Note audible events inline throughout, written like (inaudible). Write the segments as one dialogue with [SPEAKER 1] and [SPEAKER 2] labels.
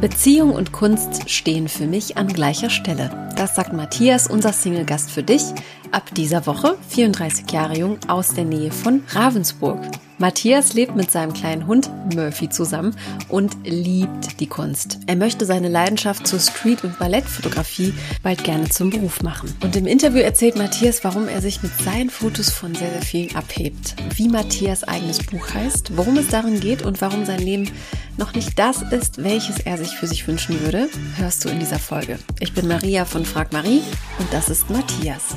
[SPEAKER 1] Beziehung und Kunst stehen für mich an gleicher Stelle. Das sagt Matthias, unser Single-Gast für dich, ab dieser Woche, 34 Jahre jung, aus der Nähe von Ravensburg. Matthias lebt mit seinem kleinen Hund Murphy zusammen und liebt die Kunst. Er möchte seine Leidenschaft zur Street- und Ballettfotografie bald gerne zum Beruf machen. Und im Interview erzählt Matthias, warum er sich mit seinen Fotos von sehr, sehr vielen abhebt. Wie Matthias eigenes Buch heißt, worum es darin geht und warum sein Leben noch nicht das ist, welches er sich für sich wünschen würde, hörst du in dieser Folge. Ich bin Maria von Frag Marie und das ist Matthias.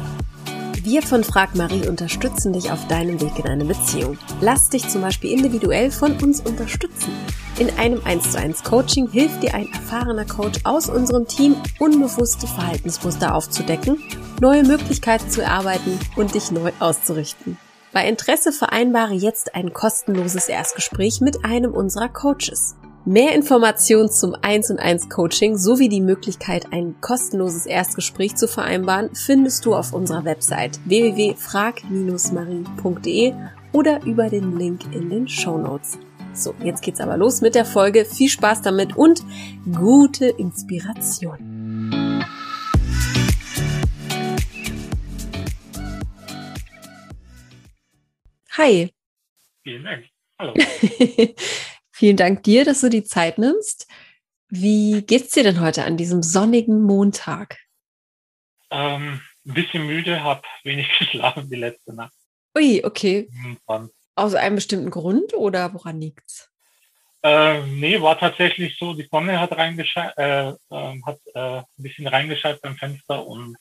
[SPEAKER 1] Wir von Frag Marie unterstützen dich auf deinem Weg in eine Beziehung. Lass dich zum Beispiel individuell von uns unterstützen. In einem 1 zu 1 Coaching hilft dir ein erfahrener Coach aus unserem Team, unbewusste Verhaltensmuster aufzudecken, neue Möglichkeiten zu erarbeiten und dich neu auszurichten. Bei Interesse vereinbare jetzt ein kostenloses Erstgespräch mit einem unserer Coaches. Mehr Informationen zum 1 und 1 Coaching sowie die Möglichkeit, ein kostenloses Erstgespräch zu vereinbaren, findest du auf unserer Website www.frag-marie.de oder über den Link in den Show Notes. So, jetzt geht's aber los mit der Folge. Viel Spaß damit und gute Inspiration. Hi.
[SPEAKER 2] Vielen Dank. Hallo. (laughs)
[SPEAKER 1] Vielen Dank dir, dass du die Zeit nimmst. Wie geht's dir denn heute an diesem sonnigen Montag?
[SPEAKER 2] Ähm, ein bisschen müde, habe wenig (laughs) geschlafen die letzte Nacht.
[SPEAKER 1] Ui, okay.
[SPEAKER 2] Und,
[SPEAKER 1] Aus einem bestimmten Grund oder woran liegt's?
[SPEAKER 2] äh, nee, war tatsächlich so, die Sonne hat äh, äh, hat äh, ein bisschen reingeschaut beim Fenster und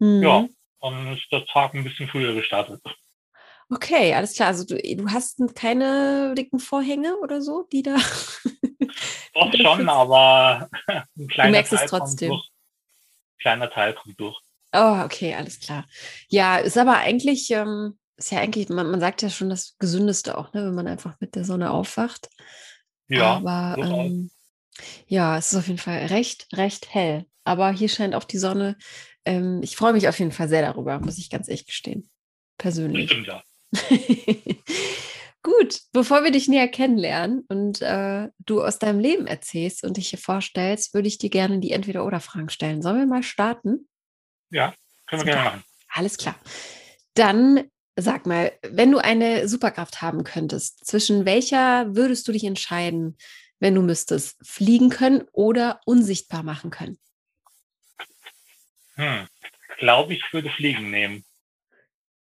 [SPEAKER 1] Hm.
[SPEAKER 2] ja, dann ist der Tag ein bisschen früher gestartet.
[SPEAKER 1] Okay, alles klar. Also du, du hast keine dicken Vorhänge oder so, die da. (laughs)
[SPEAKER 2] Doch schon, aber (laughs) ein kleiner
[SPEAKER 1] merkst es
[SPEAKER 2] Teil kommt
[SPEAKER 1] trotzdem.
[SPEAKER 2] durch. Kleiner Teil kommt durch.
[SPEAKER 1] Oh, okay, alles klar. Ja, ist aber eigentlich, ähm, ist ja eigentlich, man, man sagt ja schon das Gesündeste auch, ne, wenn man einfach mit der Sonne aufwacht.
[SPEAKER 2] Ja,
[SPEAKER 1] aber ähm, ja, es ist auf jeden Fall recht, recht hell. Aber hier scheint auch die Sonne. Ähm, ich freue mich auf jeden Fall sehr darüber, muss ich ganz ehrlich gestehen. Persönlich.
[SPEAKER 2] stimmt ja. (laughs)
[SPEAKER 1] Gut, bevor wir dich näher kennenlernen und äh, du aus deinem Leben erzählst und dich hier vorstellst, würde ich dir gerne die Entweder-Oder-Fragen stellen. Sollen wir mal starten?
[SPEAKER 2] Ja, können wir
[SPEAKER 1] Super.
[SPEAKER 2] gerne machen.
[SPEAKER 1] Alles klar. Dann sag mal, wenn du eine Superkraft haben könntest, zwischen welcher würdest du dich entscheiden, wenn du müsstest? Fliegen können oder unsichtbar machen können?
[SPEAKER 2] Hm. Glaube ich, würde Fliegen nehmen.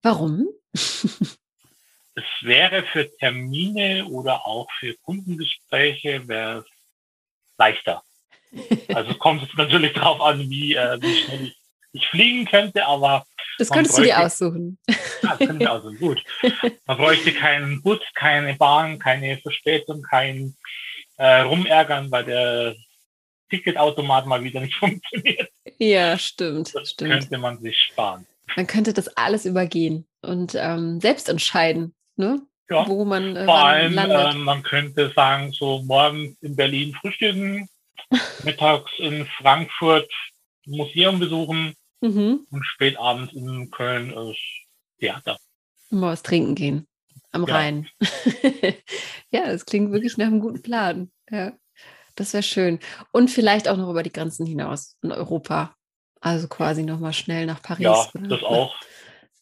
[SPEAKER 1] Warum?
[SPEAKER 2] Es wäre für Termine oder auch für Kundengespräche wäre (laughs) es leichter. Also kommt es natürlich darauf an, wie, äh, wie schnell ich, ich fliegen könnte, aber
[SPEAKER 1] Das könntest du dir
[SPEAKER 2] bräuchte-
[SPEAKER 1] aussuchen.
[SPEAKER 2] ja, das können wir also gut. Man bräuchte keinen Bus, keine Bahn, keine Verspätung, kein äh, Rumärgern, weil der Ticketautomat mal wieder nicht (laughs) funktioniert.
[SPEAKER 1] Ja, stimmt,
[SPEAKER 2] Das
[SPEAKER 1] stimmt.
[SPEAKER 2] könnte man sich sparen.
[SPEAKER 1] Man könnte das alles übergehen und ähm, selbst entscheiden, ne?
[SPEAKER 2] Ja.
[SPEAKER 1] wo man äh,
[SPEAKER 2] Vor allem,
[SPEAKER 1] landet.
[SPEAKER 2] äh, man könnte sagen, so morgens in Berlin frühstücken, (laughs) mittags in Frankfurt Museum besuchen
[SPEAKER 1] mhm.
[SPEAKER 2] und spät abends in Köln das Theater.
[SPEAKER 1] Mal was trinken gehen am
[SPEAKER 2] Ja.
[SPEAKER 1] Rhein. (laughs) ja, das klingt wirklich nach einem guten Plan. Ja, das wäre schön. Und vielleicht auch noch über die Grenzen hinaus in Europa. Also quasi nochmal schnell nach Paris.
[SPEAKER 2] Ja,
[SPEAKER 1] oder?
[SPEAKER 2] das auch. (laughs)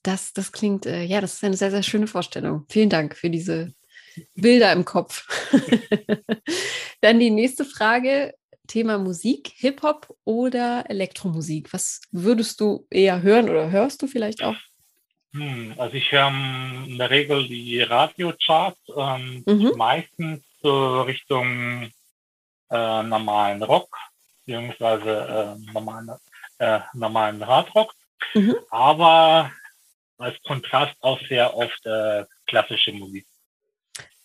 [SPEAKER 1] Das, das klingt, äh, ja, das ist eine sehr, sehr schöne Vorstellung. Vielen Dank für diese Bilder im Kopf. (laughs) (laughs) Dann die nächste Frage: Thema Musik, Hip-Hop oder Elektromusik? Was würdest du eher hören oder hörst du vielleicht auch?
[SPEAKER 2] Hm, also ich höre in der Regel die Radiocharts, ähm,
[SPEAKER 1] Mhm.
[SPEAKER 2] meistens so Richtung äh, normalen Rock, beziehungsweise äh, normalen, äh, normalen Hardrock,
[SPEAKER 1] Mhm.
[SPEAKER 2] aber als Kontrast auch sehr oft äh, klassische Musik.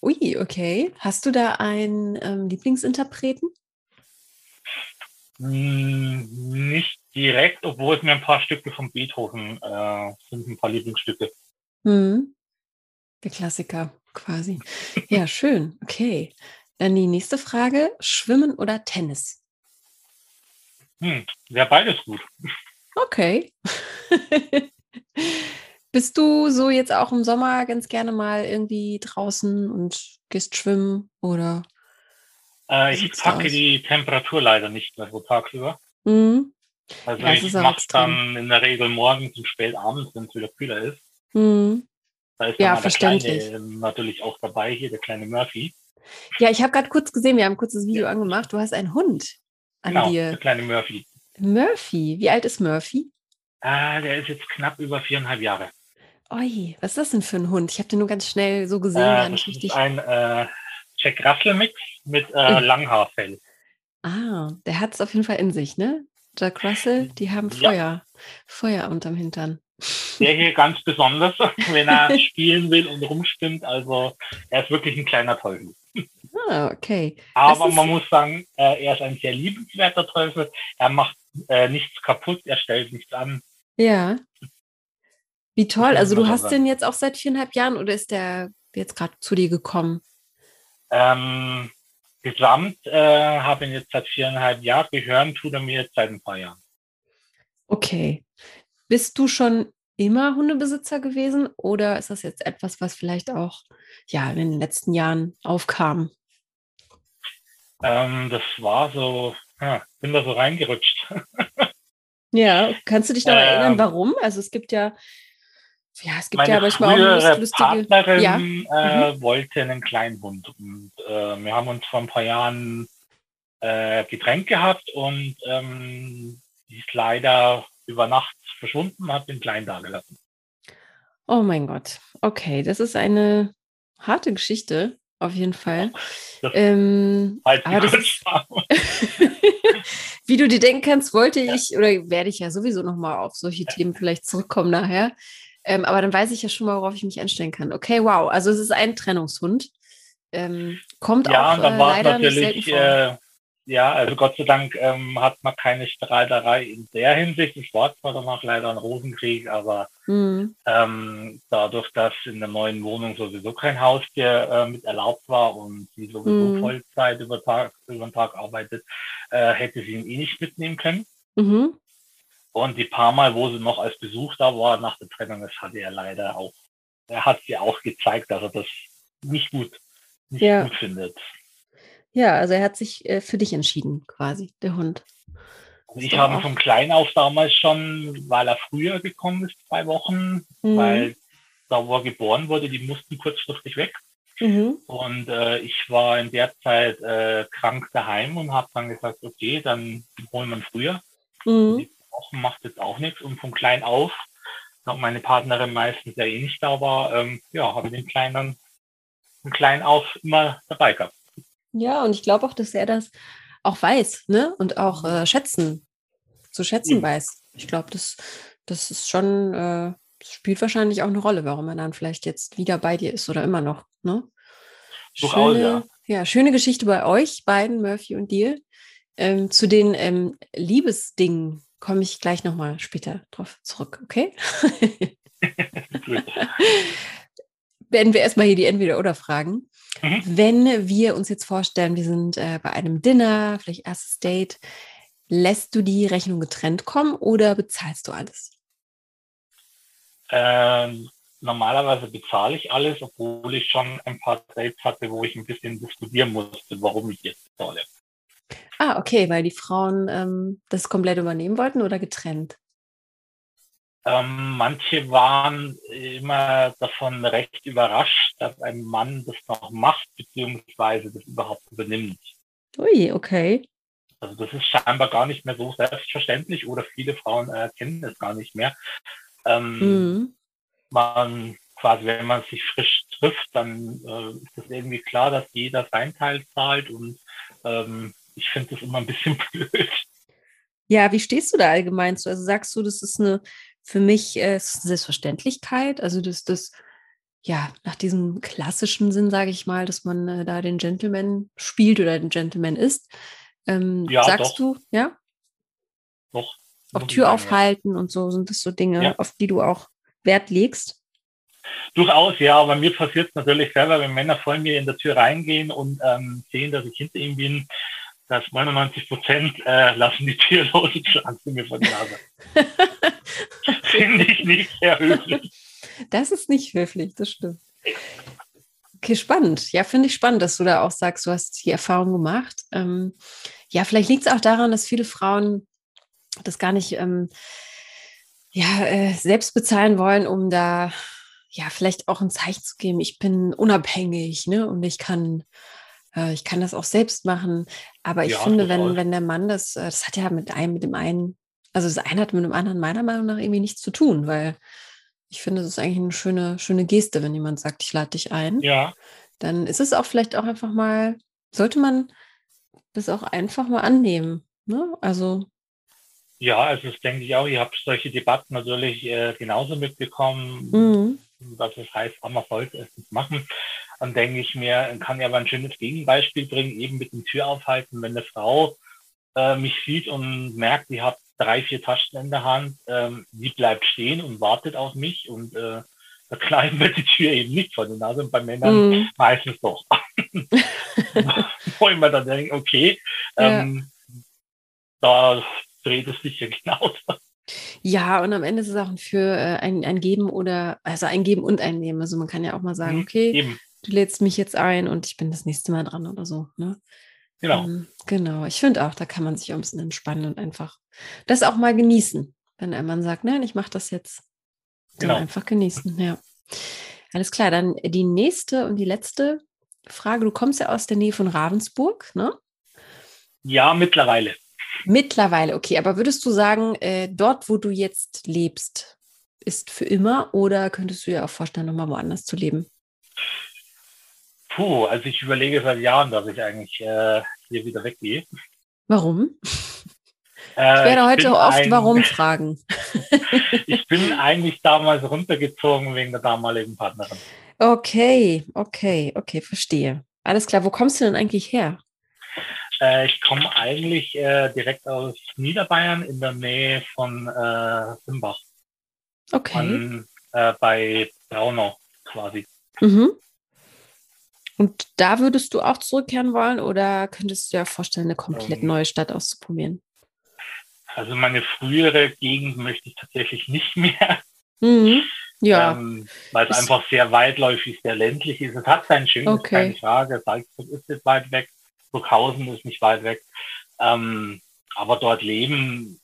[SPEAKER 1] Ui, okay. Hast du da einen ähm, Lieblingsinterpreten?
[SPEAKER 2] Hm, nicht direkt, obwohl es mir ein paar Stücke von Beethoven äh, sind, ein paar Lieblingsstücke.
[SPEAKER 1] Mhm. Der Klassiker quasi. Ja, schön. Okay. Dann die nächste Frage: Schwimmen oder Tennis?
[SPEAKER 2] Hm, wäre beides gut.
[SPEAKER 1] Okay. (laughs) Bist du so jetzt auch im Sommer ganz gerne mal irgendwie draußen und gehst schwimmen oder?
[SPEAKER 2] Äh, ich packe die Temperatur leider nicht mehr so tagsüber. Mhm. Also ja, ich mache es dann in der Regel morgens und spät abends, wenn es wieder kühler ist. Mhm. Da ist ja, verständlich. Kleine natürlich auch dabei, hier der kleine Murphy.
[SPEAKER 1] Ja, ich habe gerade kurz gesehen, wir haben ein kurzes Video ja. angemacht. Du hast einen Hund an
[SPEAKER 2] genau,
[SPEAKER 1] dir.
[SPEAKER 2] Der kleine Murphy.
[SPEAKER 1] Murphy, wie alt ist Murphy?
[SPEAKER 2] Ah, der ist jetzt knapp über viereinhalb Jahre.
[SPEAKER 1] Oi, was ist das denn für ein Hund? Ich habe den nur ganz schnell so gesehen.
[SPEAKER 2] Äh, das richtig. ist ein äh, Jack Russell Mix mit äh, Langhaarfell.
[SPEAKER 1] Ah, der hat es auf jeden Fall in sich, ne? Jack Russell, die haben Feuer, ja. Feuer unterm Hintern.
[SPEAKER 2] Der hier (laughs) ganz besonders, (laughs) wenn er (laughs) spielen will und rumspinnt. Also er ist wirklich ein kleiner Teufel.
[SPEAKER 1] Ah, okay.
[SPEAKER 2] Aber man muss sagen, äh, er ist ein sehr liebenswerter Teufel. Er macht äh, nichts kaputt, er stellt nichts an.
[SPEAKER 1] Ja. Wie toll. Also du hast den jetzt auch seit viereinhalb Jahren oder ist der jetzt gerade zu dir gekommen?
[SPEAKER 2] Ähm, gesamt äh, habe ihn jetzt seit viereinhalb Jahren. Gehören tut er mir jetzt seit ein paar Jahren.
[SPEAKER 1] Okay. Bist du schon immer Hundebesitzer gewesen oder ist das jetzt etwas, was vielleicht auch ja, in den letzten Jahren aufkam?
[SPEAKER 2] Ähm, das war so, ja, bin da so reingerutscht. (laughs)
[SPEAKER 1] ja, kannst du dich noch ähm, erinnern, warum? Also es gibt ja, ja, es gibt ja manchmal
[SPEAKER 2] auch lustige. Partnerin ja. äh, mhm. wollte einen kleinen Hund und äh, wir haben uns vor ein paar Jahren äh, getrennt gehabt und ähm, die ist leider über Nacht verschwunden, hat den Kleinen da gelassen.
[SPEAKER 1] Oh mein Gott. Okay, das ist eine harte Geschichte, auf jeden Fall. Ähm, aber das ist, (laughs) wie du dir denken kannst, wollte ich ja. oder werde ich ja sowieso nochmal auf solche ja. Themen vielleicht zurückkommen nachher. Ähm, aber dann weiß ich ja schon mal, worauf ich mich einstellen kann. Okay, wow. Also es ist ein Trennungshund. Ähm, kommt ja, auch und dann äh, leider vor. Äh,
[SPEAKER 2] ja, also Gott sei Dank ähm, hat man keine Streiterei in der Hinsicht. Es war zwar danach leider ein Rosenkrieg, aber mhm. ähm, dadurch, dass in der neuen Wohnung sowieso kein Haustier äh, mit erlaubt war und sie sowieso mhm. Vollzeit über, Tag, über den Tag arbeitet, äh, hätte sie ihn eh nicht mitnehmen können. Mhm. Und die paar Mal, wo sie noch als Besuch da war nach der Trennung, das hatte er leider auch, er hat sie auch gezeigt, dass er das nicht gut, nicht ja. gut findet.
[SPEAKER 1] Ja, also er hat sich äh, für dich entschieden, quasi, der Hund.
[SPEAKER 2] Ich habe von klein auf damals schon, weil er früher gekommen ist, zwei Wochen, mhm. weil da wo er geboren wurde, die mussten kurzfristig weg. Mhm. Und äh, ich war in der Zeit äh, krank daheim und habe dann gesagt, okay, dann holen wir ihn früher. Mhm. Die Wochen macht jetzt auch nichts. Und von klein auf, da meine Partnerin meistens ja eh nicht da war, ähm, ja, habe ich den Kleinen dann von klein auf immer dabei gehabt.
[SPEAKER 1] Ja, und ich glaube auch, dass er das auch weiß, ne? Und auch äh, schätzen, zu schätzen mhm. weiß. Ich glaube, das, das ist schon, äh, das spielt wahrscheinlich auch eine Rolle, warum er dann vielleicht jetzt wieder bei dir ist oder immer noch, ne? Schöne, ja. ja, schöne Geschichte bei euch beiden, Murphy und dir. Ähm, zu den ähm, Liebesdingen komme ich gleich nochmal später drauf zurück, okay? (laughs) Werden wir erstmal hier die Entweder-Oder-Fragen. Mhm. Wenn wir uns jetzt vorstellen, wir sind äh, bei einem Dinner, vielleicht erstes Date, lässt du die Rechnung getrennt kommen oder bezahlst du alles?
[SPEAKER 2] Ähm, normalerweise bezahle ich alles, obwohl ich schon ein paar Dates hatte, wo ich ein bisschen diskutieren musste, warum ich jetzt bezahle.
[SPEAKER 1] Ah, okay, weil die Frauen ähm, das komplett übernehmen wollten oder getrennt?
[SPEAKER 2] Ähm, manche waren immer davon recht überrascht, dass ein Mann das noch macht, beziehungsweise das überhaupt übernimmt.
[SPEAKER 1] Ui, okay.
[SPEAKER 2] Also das ist scheinbar gar nicht mehr so selbstverständlich oder viele Frauen äh, kennen es gar nicht mehr. Ähm, mhm. Man quasi, wenn man sich frisch trifft, dann äh, ist es irgendwie klar, dass jeder sein Teil zahlt und ähm, ich finde das immer ein bisschen (laughs) blöd.
[SPEAKER 1] Ja, wie stehst du da allgemein zu? Also sagst du, das ist eine für mich äh, Selbstverständlichkeit. Also dass das, ja, nach diesem klassischen Sinn, sage ich mal, dass man äh, da den Gentleman spielt oder den Gentleman ist. Ähm, ja, sagst doch. du, ja?
[SPEAKER 2] Doch.
[SPEAKER 1] Auch Tür aufhalten und so sind das so Dinge, ja. auf die du auch Wert legst?
[SPEAKER 2] Durchaus, ja, aber mir passiert es natürlich selber, wenn Männer vor mir in der Tür reingehen und ähm, sehen, dass ich hinter ihm bin, dass 99 Prozent äh, lassen die Tür (laughs) los und schlagen sie mir vor die Nase. (laughs) Finde ich nicht sehr höflich.
[SPEAKER 1] Das ist nicht höflich, das stimmt. Okay, spannend. Ja, finde ich spannend, dass du da auch sagst, du hast die Erfahrung gemacht. Ähm, ja, vielleicht liegt es auch daran, dass viele Frauen das gar nicht ähm, ja, äh, selbst bezahlen wollen, um da ja vielleicht auch ein Zeichen zu geben, ich bin unabhängig, ne? Und ich kann, äh, ich kann das auch selbst machen. Aber ich ja, finde, wenn, wenn der Mann das, äh, das hat ja mit einem, mit dem einen, also das eine hat mit dem anderen meiner Meinung nach irgendwie nichts zu tun, weil ich finde, das ist eigentlich eine schöne, schöne Geste, wenn jemand sagt, ich lade dich ein.
[SPEAKER 2] Ja.
[SPEAKER 1] Dann ist es auch vielleicht auch einfach mal, sollte man das auch einfach mal annehmen. Ne? Also.
[SPEAKER 2] Ja, also das denke ich auch. Ihr habt solche Debatten natürlich äh, genauso mitbekommen, mhm. was es heißt, man sollte es nicht machen. Dann denke ich mir, kann ja aber ein schönes Gegenbeispiel bringen, eben mit dem Türaufhalten, wenn eine Frau äh, mich sieht und merkt, die hat drei, vier Taschen in der Hand, ähm, die bleibt stehen und wartet auf mich und äh, bei Kleinen wird die Tür eben nicht vor der Nase und bei Männern mm. meistens doch. (laughs) Wo ich mir dann denke, okay, ähm, ja. da dreht es sich ja genauso.
[SPEAKER 1] Ja, und am Ende ist es auch für äh, ein, ein Geben oder, also ein Geben und ein Nehmen. Also man kann ja auch mal sagen, mhm, okay, eben. du lädst mich jetzt ein und ich bin das nächste Mal dran oder so. Ne?
[SPEAKER 2] Genau. Ähm,
[SPEAKER 1] genau. Ich finde auch, da kann man sich auch ein bisschen entspannen und einfach das auch mal genießen. Wenn ein Mann sagt, nein, ich mache das jetzt. Genau. einfach genießen, ja. Alles klar, dann die nächste und die letzte Frage. Du kommst ja aus der Nähe von Ravensburg, ne?
[SPEAKER 2] Ja, mittlerweile.
[SPEAKER 1] Mittlerweile, okay. Aber würdest du sagen, äh, dort, wo du jetzt lebst, ist für immer oder könntest du dir auch vorstellen, nochmal woanders zu leben?
[SPEAKER 2] Puh, also ich überlege seit Jahren, dass ich eigentlich äh, hier wieder weggehe.
[SPEAKER 1] Warum? (laughs) Äh, ich werde ich heute oft ein, Warum (laughs) fragen. (laughs)
[SPEAKER 2] ich bin eigentlich damals runtergezogen wegen der damaligen Partnerin.
[SPEAKER 1] Okay, okay, okay, verstehe. Alles klar. Wo kommst du denn eigentlich her?
[SPEAKER 2] Äh, ich komme eigentlich äh, direkt aus Niederbayern in der Nähe von äh, Simbach.
[SPEAKER 1] Okay. Von,
[SPEAKER 2] äh, bei Braunau quasi.
[SPEAKER 1] Mhm. Und da würdest du auch zurückkehren wollen oder könntest du dir vorstellen, eine komplett ähm, neue Stadt auszuprobieren?
[SPEAKER 2] Also meine frühere Gegend möchte ich tatsächlich nicht (laughs) mehr.
[SPEAKER 1] Mhm. Ja.
[SPEAKER 2] Ähm, weil es einfach sehr weitläufig, sehr ländlich ist. Es hat sein Schönes, okay. keine Frage. Salzburg ist nicht weit weg, Burghausen ist nicht weit weg. Ähm, aber dort leben,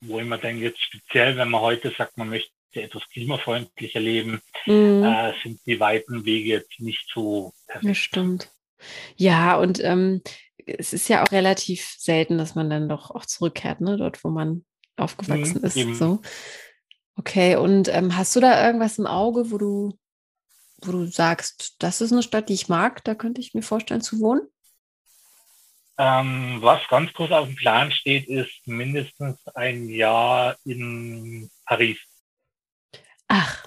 [SPEAKER 2] wo ich mir denke, jetzt speziell, wenn man heute sagt, man möchte etwas klimafreundlicher leben, mhm. äh, sind die weiten Wege jetzt nicht so
[SPEAKER 1] perfekt. Das stimmt. Ja, und ähm, es ist ja auch relativ selten, dass man dann doch auch zurückkehrt, ne? dort, wo man aufgewachsen mhm, ist. Eben. So. Okay, und ähm, hast du da irgendwas im Auge, wo du, wo du sagst, das ist eine Stadt, die ich mag, da könnte ich mir vorstellen zu wohnen?
[SPEAKER 2] Ähm, was ganz kurz auf dem Plan steht, ist mindestens ein Jahr in Paris.
[SPEAKER 1] Ach.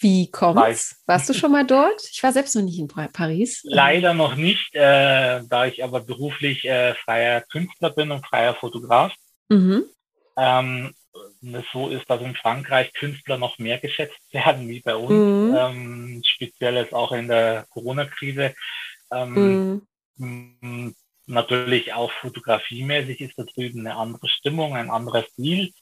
[SPEAKER 1] Wie kommt's? Warst du schon mal dort? Ich war selbst noch nicht in Paris.
[SPEAKER 2] Leider noch nicht, äh, da ich aber beruflich äh, freier Künstler bin und freier Fotograf. Mhm. Ähm, es so ist, dass in Frankreich Künstler noch mehr geschätzt werden wie bei uns. Mhm. Ähm, speziell jetzt auch in der Corona-Krise. Ähm, mhm. Natürlich auch fotografiemäßig ist da drüben eine andere Stimmung, ein anderer Stil.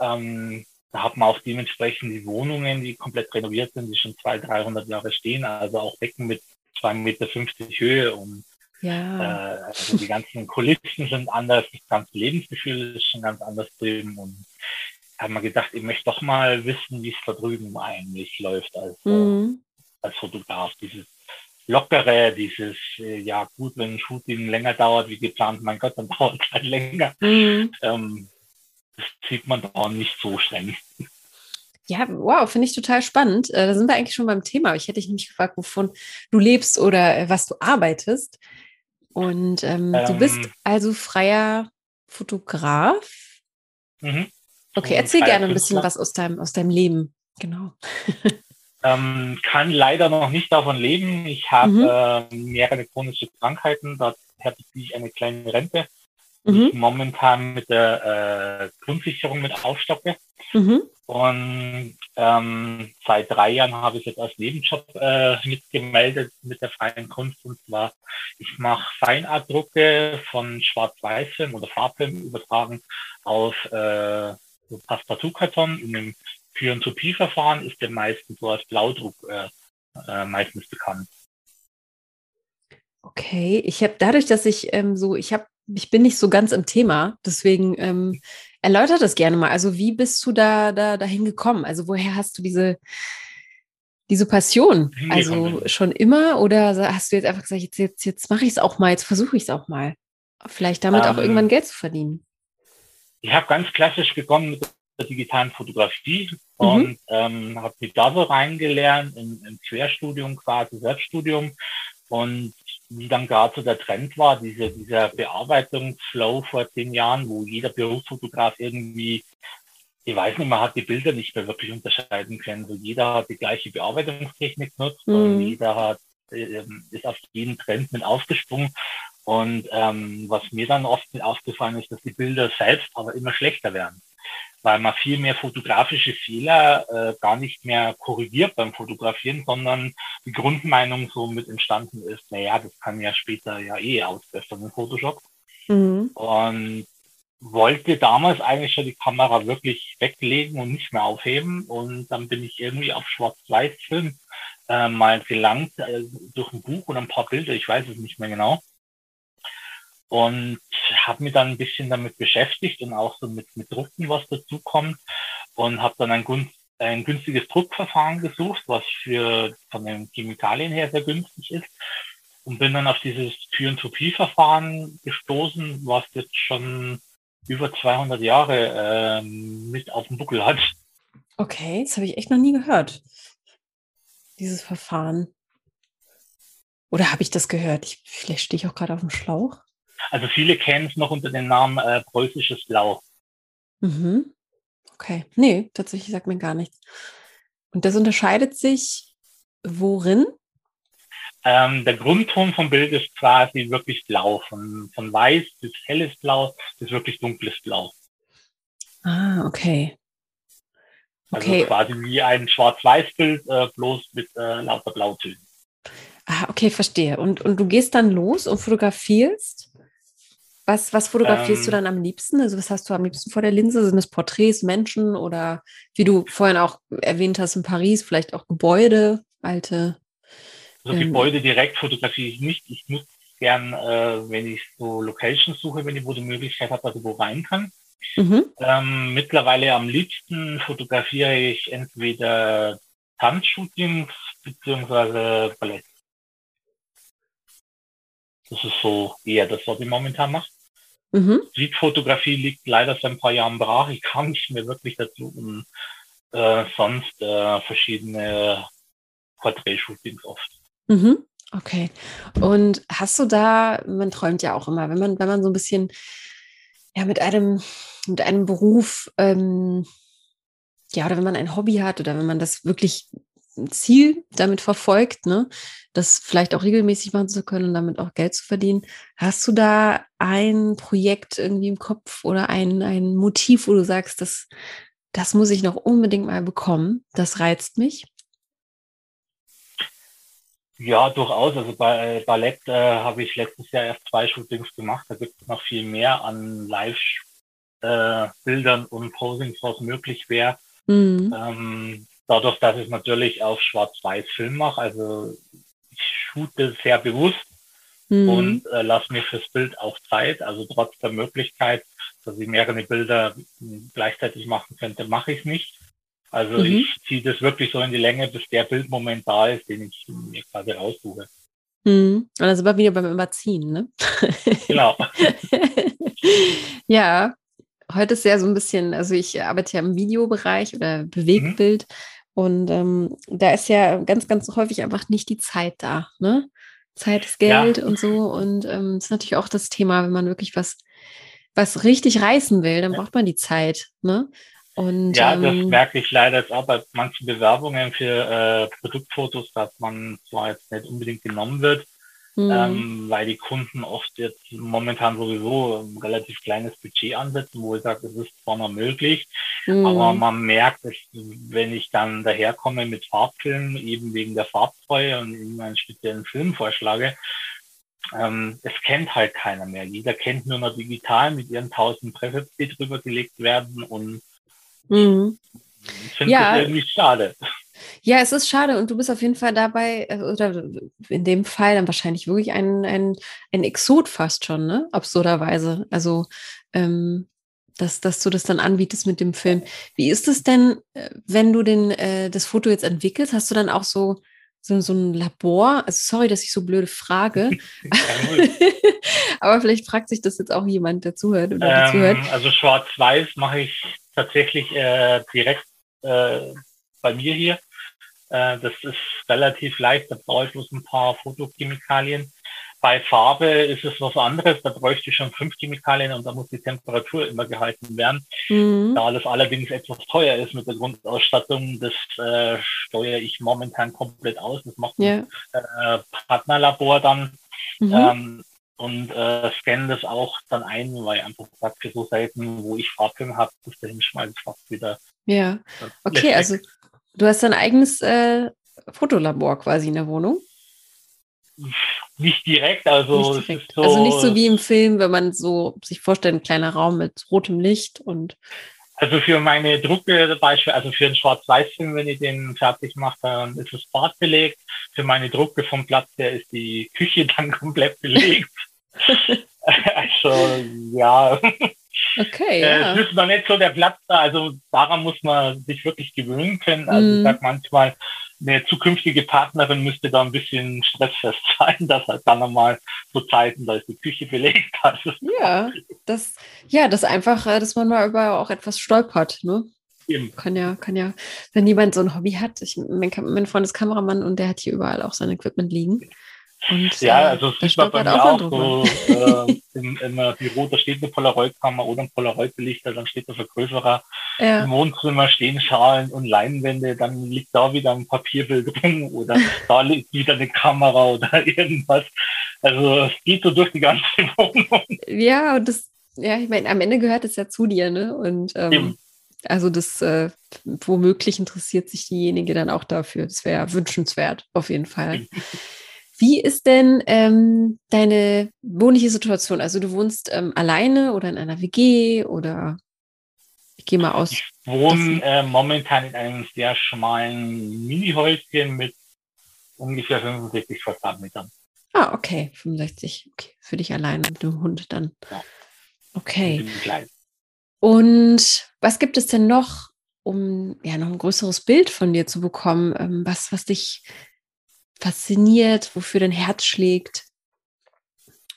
[SPEAKER 2] Ähm, da hat man auch dementsprechend die Wohnungen, die komplett renoviert sind, die schon 200, 300 Jahre stehen, also auch Decken mit 2,50 Meter Höhe und
[SPEAKER 1] ja.
[SPEAKER 2] äh, also die ganzen Kulissen sind anders, das ganze Lebensgefühl ist schon ganz anders drüben und haben wir gedacht, ich möchte doch mal wissen, wie es da drüben eigentlich läuft als, äh, mhm. äh, als Fotograf. Dieses Lockere, dieses, äh, ja gut, wenn ein Shooting länger dauert wie geplant, mein Gott, dann (laughs) dauert es halt länger. Mhm. Ähm, das sieht man da nicht so streng.
[SPEAKER 1] Ja, wow, finde ich total spannend. Äh, da sind wir eigentlich schon beim Thema. Ich hätte dich nämlich gefragt, wovon du lebst oder äh, was du arbeitest. Und ähm, ähm, du bist also freier Fotograf. Mhm. Okay, erzähl gerne ein bisschen was aus deinem, aus deinem Leben. Genau. (laughs)
[SPEAKER 2] ähm, kann leider noch nicht davon leben. Ich habe mhm. äh, mehrere chronische Krankheiten. Daher beziehe ich eine kleine Rente mhm. ich momentan mit der äh, Grundsicherung mit aufstocke. Mhm. Und ähm, seit drei Jahren habe ich jetzt als Nebenjob äh, mitgemeldet mit der freien Kunst. Und zwar, ich mache Feinabdrucke von Schwarz-Weiß-Film oder Farbfilm übertragen auf äh, Passepartout-Karton. In einem Pyrenthropie-Verfahren ist der meistens so als Blaudruck äh, äh, meistens bekannt.
[SPEAKER 1] Okay, ich habe dadurch, dass ich ähm, so, ich habe, ich bin nicht so ganz im Thema, deswegen ähm, erläutert das gerne mal. Also wie bist du da, da dahin gekommen? Also woher hast du diese diese Passion? Also schon immer oder hast du jetzt einfach gesagt, jetzt jetzt jetzt mache ich es auch mal, jetzt versuche ich es auch mal, vielleicht damit ähm, auch irgendwann Geld zu verdienen?
[SPEAKER 2] Ich habe ganz klassisch begonnen mit der digitalen Fotografie mhm. und ähm, habe mich da so reingelernt im, im Querstudium quasi Selbststudium und wie dann gerade so der Trend war, diese, dieser Bearbeitungsflow vor zehn Jahren, wo jeder Berufsfotograf irgendwie, ich weiß nicht, man hat die Bilder nicht mehr wirklich unterscheiden können. So jeder hat die gleiche Bearbeitungstechnik genutzt mhm. und jeder hat, äh, ist auf jeden Trend mit aufgesprungen. Und ähm, was mir dann oft mit aufgefallen ist, dass die Bilder selbst aber immer schlechter werden weil man viel mehr fotografische Fehler äh, gar nicht mehr korrigiert beim Fotografieren, sondern die Grundmeinung so mit entstanden ist, naja, das kann ja später ja eh ausbessern in Photoshop. Mhm. Und wollte damals eigentlich schon die Kamera wirklich weglegen und nicht mehr aufheben. Und dann bin ich irgendwie auf Schwarz-Weiß-Film äh, mal gelangt äh, durch ein Buch und ein paar Bilder, ich weiß es nicht mehr genau und habe mich dann ein bisschen damit beschäftigt und auch so mit, mit Drucken, was dazu kommt und habe dann ein, ein günstiges Druckverfahren gesucht, was für von den Chemikalien her sehr günstig ist und bin dann auf dieses Thyentropie-Verfahren gestoßen, was jetzt schon über 200 Jahre äh, mit auf dem Buckel hat.
[SPEAKER 1] Okay, das habe ich echt noch nie gehört. Dieses Verfahren. Oder habe ich das gehört? Ich, vielleicht stehe ich auch gerade auf dem Schlauch.
[SPEAKER 2] Also viele kennen es noch unter dem Namen äh, preußisches Blau.
[SPEAKER 1] Mhm. Okay. Nee, tatsächlich sagt mir gar nichts. Und das unterscheidet sich worin?
[SPEAKER 2] Ähm, der Grundton vom Bild ist quasi wirklich blau. Von, von weiß bis helles Blau bis wirklich dunkles Blau.
[SPEAKER 1] Ah, okay.
[SPEAKER 2] Also okay. quasi wie ein Schwarz-Weiß-Bild, äh, bloß mit äh, lauter Blautönen.
[SPEAKER 1] Ah, okay, verstehe. Und, und du gehst dann los und fotografierst? Was, was fotografierst ähm, du dann am liebsten? Also was hast du am liebsten vor der Linse? Sind es Porträts, Menschen oder wie du vorhin auch erwähnt hast in Paris, vielleicht auch Gebäude, alte?
[SPEAKER 2] Also ähm, Gebäude direkt fotografiere ich nicht. Ich nutze gern, äh, wenn ich so Locations suche, wenn ich wo die Möglichkeit habe, dass ich wo rein kann. Mhm. Ähm, mittlerweile am liebsten fotografiere ich entweder Tanzshootings beziehungsweise Ballett. Das ist so eher das, was ich momentan mache. Mhm. Streetfotografie liegt leider seit ein paar Jahren brach. Ich kam nicht mehr wirklich dazu, um äh, sonst äh, verschiedene Porträtshootings oft.
[SPEAKER 1] Mhm. Okay. Und hast du da, man träumt ja auch immer, wenn man, wenn man so ein bisschen ja mit einem, mit einem Beruf, ähm, ja, oder wenn man ein Hobby hat oder wenn man das wirklich Ziel damit verfolgt, ne, das vielleicht auch regelmäßig machen zu können und damit auch Geld zu verdienen. Hast du da ein Projekt irgendwie im Kopf oder ein, ein Motiv, wo du sagst, das, das muss ich noch unbedingt mal bekommen, das reizt mich?
[SPEAKER 2] Ja, durchaus. Also bei Ballett äh, habe ich letztes Jahr erst zwei Shootings gemacht. Da gibt es noch viel mehr an Live-Bildern äh, und Posings, was möglich wäre. Mhm. Ähm, dadurch, dass ich natürlich auf Schwarz-Weiß-Film mache, also ich shoote sehr bewusst mhm. und äh, lasse mir fürs Bild auch Zeit. Also trotz der Möglichkeit, dass ich mehrere Bilder gleichzeitig machen könnte, mache ich es nicht. Also mhm. ich ziehe das wirklich so in die Länge, bis der Bildmoment da ist, den ich mir quasi raussuche.
[SPEAKER 1] Mhm. Und dann sind wir wieder beim Überziehen, ne?
[SPEAKER 2] Genau. (laughs)
[SPEAKER 1] ja, heute ist ja so ein bisschen, also ich arbeite ja im Videobereich oder Bewegtbild. Mhm. Und ähm, da ist ja ganz, ganz häufig einfach nicht die Zeit da. Ne? Zeit ist Geld ja. und so. Und ähm, das ist natürlich auch das Thema, wenn man wirklich was, was richtig reißen will, dann braucht man die Zeit. Ne?
[SPEAKER 2] Und, ja, das ähm, merke ich leider jetzt auch bei manchen Bewerbungen für äh, Produktfotos, dass man zwar jetzt nicht unbedingt genommen wird, Mhm. Ähm, weil die Kunden oft jetzt momentan sowieso ein relativ kleines Budget ansetzen, wo ich sage, es ist zwar noch möglich, mhm. aber man merkt, dass, wenn ich dann daherkomme mit Farbfilmen, eben wegen der Farbtreue und eben einen speziellen Film vorschlage, ähm, es kennt halt keiner mehr. Jeder kennt nur noch digital mit ihren 1000 Presets, die drüber gelegt werden und mhm. finde ja. das irgendwie schade.
[SPEAKER 1] Ja, es ist schade und du bist auf jeden Fall dabei, äh, oder in dem Fall dann wahrscheinlich wirklich ein, ein, ein Exot fast schon, ne? Absurderweise. Also, ähm, dass, dass du das dann anbietest mit dem Film. Wie ist es denn, äh, wenn du den, äh, das Foto jetzt entwickelst? Hast du dann auch so, so, so ein Labor? Also sorry, dass ich so blöde frage. (laughs) (laughs) Aber vielleicht fragt sich das jetzt auch jemand, der zuhört oder ähm, zuhört.
[SPEAKER 2] Also schwarz-weiß mache ich tatsächlich äh, direkt äh, bei mir hier. Äh, das ist relativ leicht, da brauche ich bloß ein paar Fotochemikalien. Bei Farbe ist es was anderes, da bräuchte ich schon fünf Chemikalien und da muss die Temperatur immer gehalten werden. Mhm. Da das allerdings etwas teuer ist mit der Grundausstattung, das äh, steuere ich momentan komplett aus. Das macht yeah. ein äh, Partnerlabor dann. Mhm. Ähm, und äh, scanne das auch dann ein, weil einfach sagt, für so selten, wo ich Farbfilm habe, bis dahin schmeiße fast wieder.
[SPEAKER 1] Ja, okay, also du hast dein eigenes äh, Fotolabor quasi in der Wohnung?
[SPEAKER 2] Nicht direkt, also
[SPEAKER 1] nicht direkt. So, also nicht so wie im Film, wenn man so sich vorstellt, ein kleiner Raum mit rotem Licht und
[SPEAKER 2] also für meine Drucke Beispiel, also für einen Schwarz-Weiß-Film, wenn ich den fertig mache, dann ist das Bad belegt. Für meine Drucke vom Platz her ist die Küche (laughs) dann komplett belegt. (laughs) (laughs) also ja.
[SPEAKER 1] Okay. Ja.
[SPEAKER 2] Es ist noch nicht so der Platz da, also daran muss man sich wirklich gewöhnen können. Also mm. ich mhm. sag manchmal, eine zukünftige Partnerin müsste da ein bisschen stressfest (laughs) sein, dass halt dann nochmal so Zeiten, da ist die Küche belegt. (laughs) Also
[SPEAKER 1] ja, das, ja, das einfach, äh, dass man mal über auch etwas stolpert, ne? Eben. Kann ja, kann ja, wenn jemand so ein Hobby hat, ich, mein, mein Freund ist Kameramann und der hat hier überall auch sein Equipment liegen.
[SPEAKER 2] Und, ja, äh, also das sieht man bei mir auch, auch so äh, im, im Büro, da steht eine Polaroid-Kamera oder ein Polaroid-Belichter, dann steht da so größerer (laughs) ja. im Wohnzimmer stehen Schalen und Leinwände, dann liegt da wieder ein Papierbild rum oder da (laughs) liegt wieder eine Kamera oder (laughs) irgendwas. Also es geht so durch die ganze Wohnung.
[SPEAKER 1] Ja, und das, ja, ich meine, am Ende gehört es ja zu dir, ne? Und ähm, also das äh, womöglich interessiert sich diejenige dann auch dafür. Das wäre wünschenswert, auf jeden Fall. Wie ist denn ähm, deine wohnliche Situation? Also du wohnst ähm, alleine oder in einer WG oder ich gehe mal aus.
[SPEAKER 2] Ich wohne äh, momentan in einem sehr schmalen Mini-Häuschen mit ungefähr 65 Quadratmetern.
[SPEAKER 1] Ah, okay, 65. Okay, für dich alleine mit dem Hund dann. Ja. Okay. Und was gibt es denn noch, um ja noch ein größeres Bild von dir zu bekommen, ähm, was, was dich fasziniert, wofür dein Herz schlägt?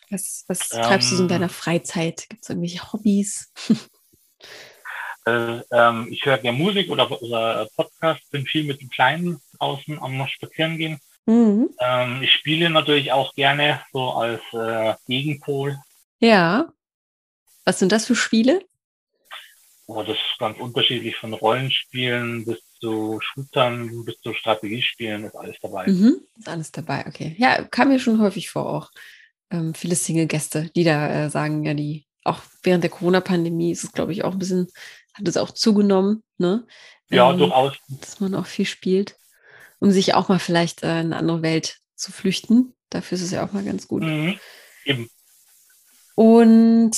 [SPEAKER 1] Was, was ähm, treibst du so in deiner Freizeit? Gibt es irgendwelche Hobbys? (laughs)
[SPEAKER 2] äh, ähm, ich höre gerne Musik oder, oder Podcast, bin viel mit den Kleinen außen am Spazieren gehen. Mhm. Ähm, ich spiele natürlich auch gerne so als äh, Gegenpol.
[SPEAKER 1] Ja. Was sind das für Spiele?
[SPEAKER 2] Oh, das ist ganz unterschiedlich von Rollenspielen bis zu Shootern bis zu Strategiespielen ist alles dabei.
[SPEAKER 1] Mhm, ist alles dabei, okay. Ja, kam mir schon häufig vor auch. Ähm, viele Single-Gäste, die da äh, sagen, ja, die auch während der Corona-Pandemie ist es, glaube ich, auch ein bisschen, hat es auch zugenommen, ne?
[SPEAKER 2] Ja, ähm, durchaus.
[SPEAKER 1] Dass man auch viel spielt, um sich auch mal vielleicht äh, in eine andere Welt zu flüchten. Dafür ist es ja auch mal ganz gut. Mhm, eben. Und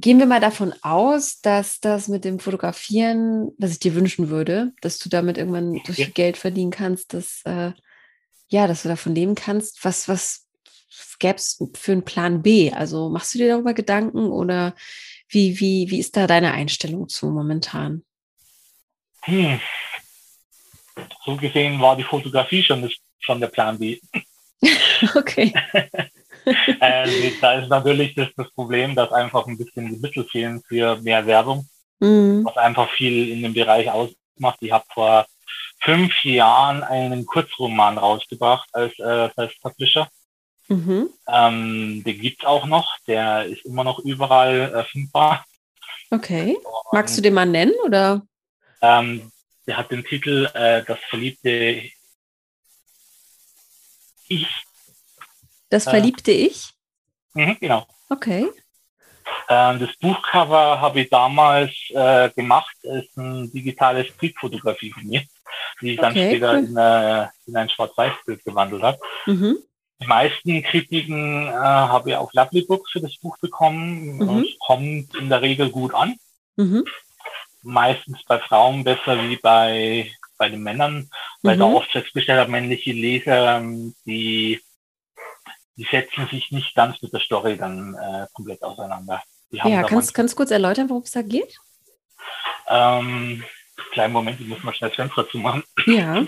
[SPEAKER 1] Gehen wir mal davon aus, dass das mit dem Fotografieren, was ich dir wünschen würde, dass du damit irgendwann so viel Geld verdienen kannst, dass, äh, ja, dass du davon leben kannst. Was, was gäbe es für einen Plan B? Also machst du dir darüber Gedanken oder wie, wie, wie ist da deine Einstellung zu momentan? Hm.
[SPEAKER 2] So gesehen war die Fotografie schon, das, schon der Plan B. (laughs)
[SPEAKER 1] okay. (laughs) (laughs)
[SPEAKER 2] äh, da ist natürlich das, das Problem, dass einfach ein bisschen die Mittel fehlen für mehr Werbung, mhm. was einfach viel in dem Bereich ausmacht. Ich habe vor fünf Jahren einen Kurzroman rausgebracht als äh, Self-Publisher. Mhm. Ähm, den gibt's auch noch, der ist immer noch überall äh, findbar.
[SPEAKER 1] Okay. Magst du den mal nennen oder?
[SPEAKER 2] Ähm, der hat den Titel äh, Das verliebte Ich
[SPEAKER 1] das äh, verliebte äh, Ich?
[SPEAKER 2] Mh, genau.
[SPEAKER 1] Okay.
[SPEAKER 2] Ähm, das Buchcover habe ich damals äh, gemacht. Ist ein digitales Triebfotografie von mir, die ich okay, dann später cool. in, äh, in ein Schwarz-Weiß-Bild gewandelt habe. Mhm. Die meisten Kritiken äh, habe ich auf Lovely Books für das Buch bekommen. Mhm. Es kommt in der Regel gut an. Mhm. meistens bei Frauen besser wie bei, bei den Männern, weil mhm. da oft festgestellt habe, männliche Leser, ähm, die, die setzen sich nicht ganz mit der Story dann äh, komplett auseinander.
[SPEAKER 1] ja, kannst du kurz erläutern, worum es da geht?
[SPEAKER 2] Ähm, kleinen Moment, ich muss mal schnell das Fenster zumachen.
[SPEAKER 1] Ja.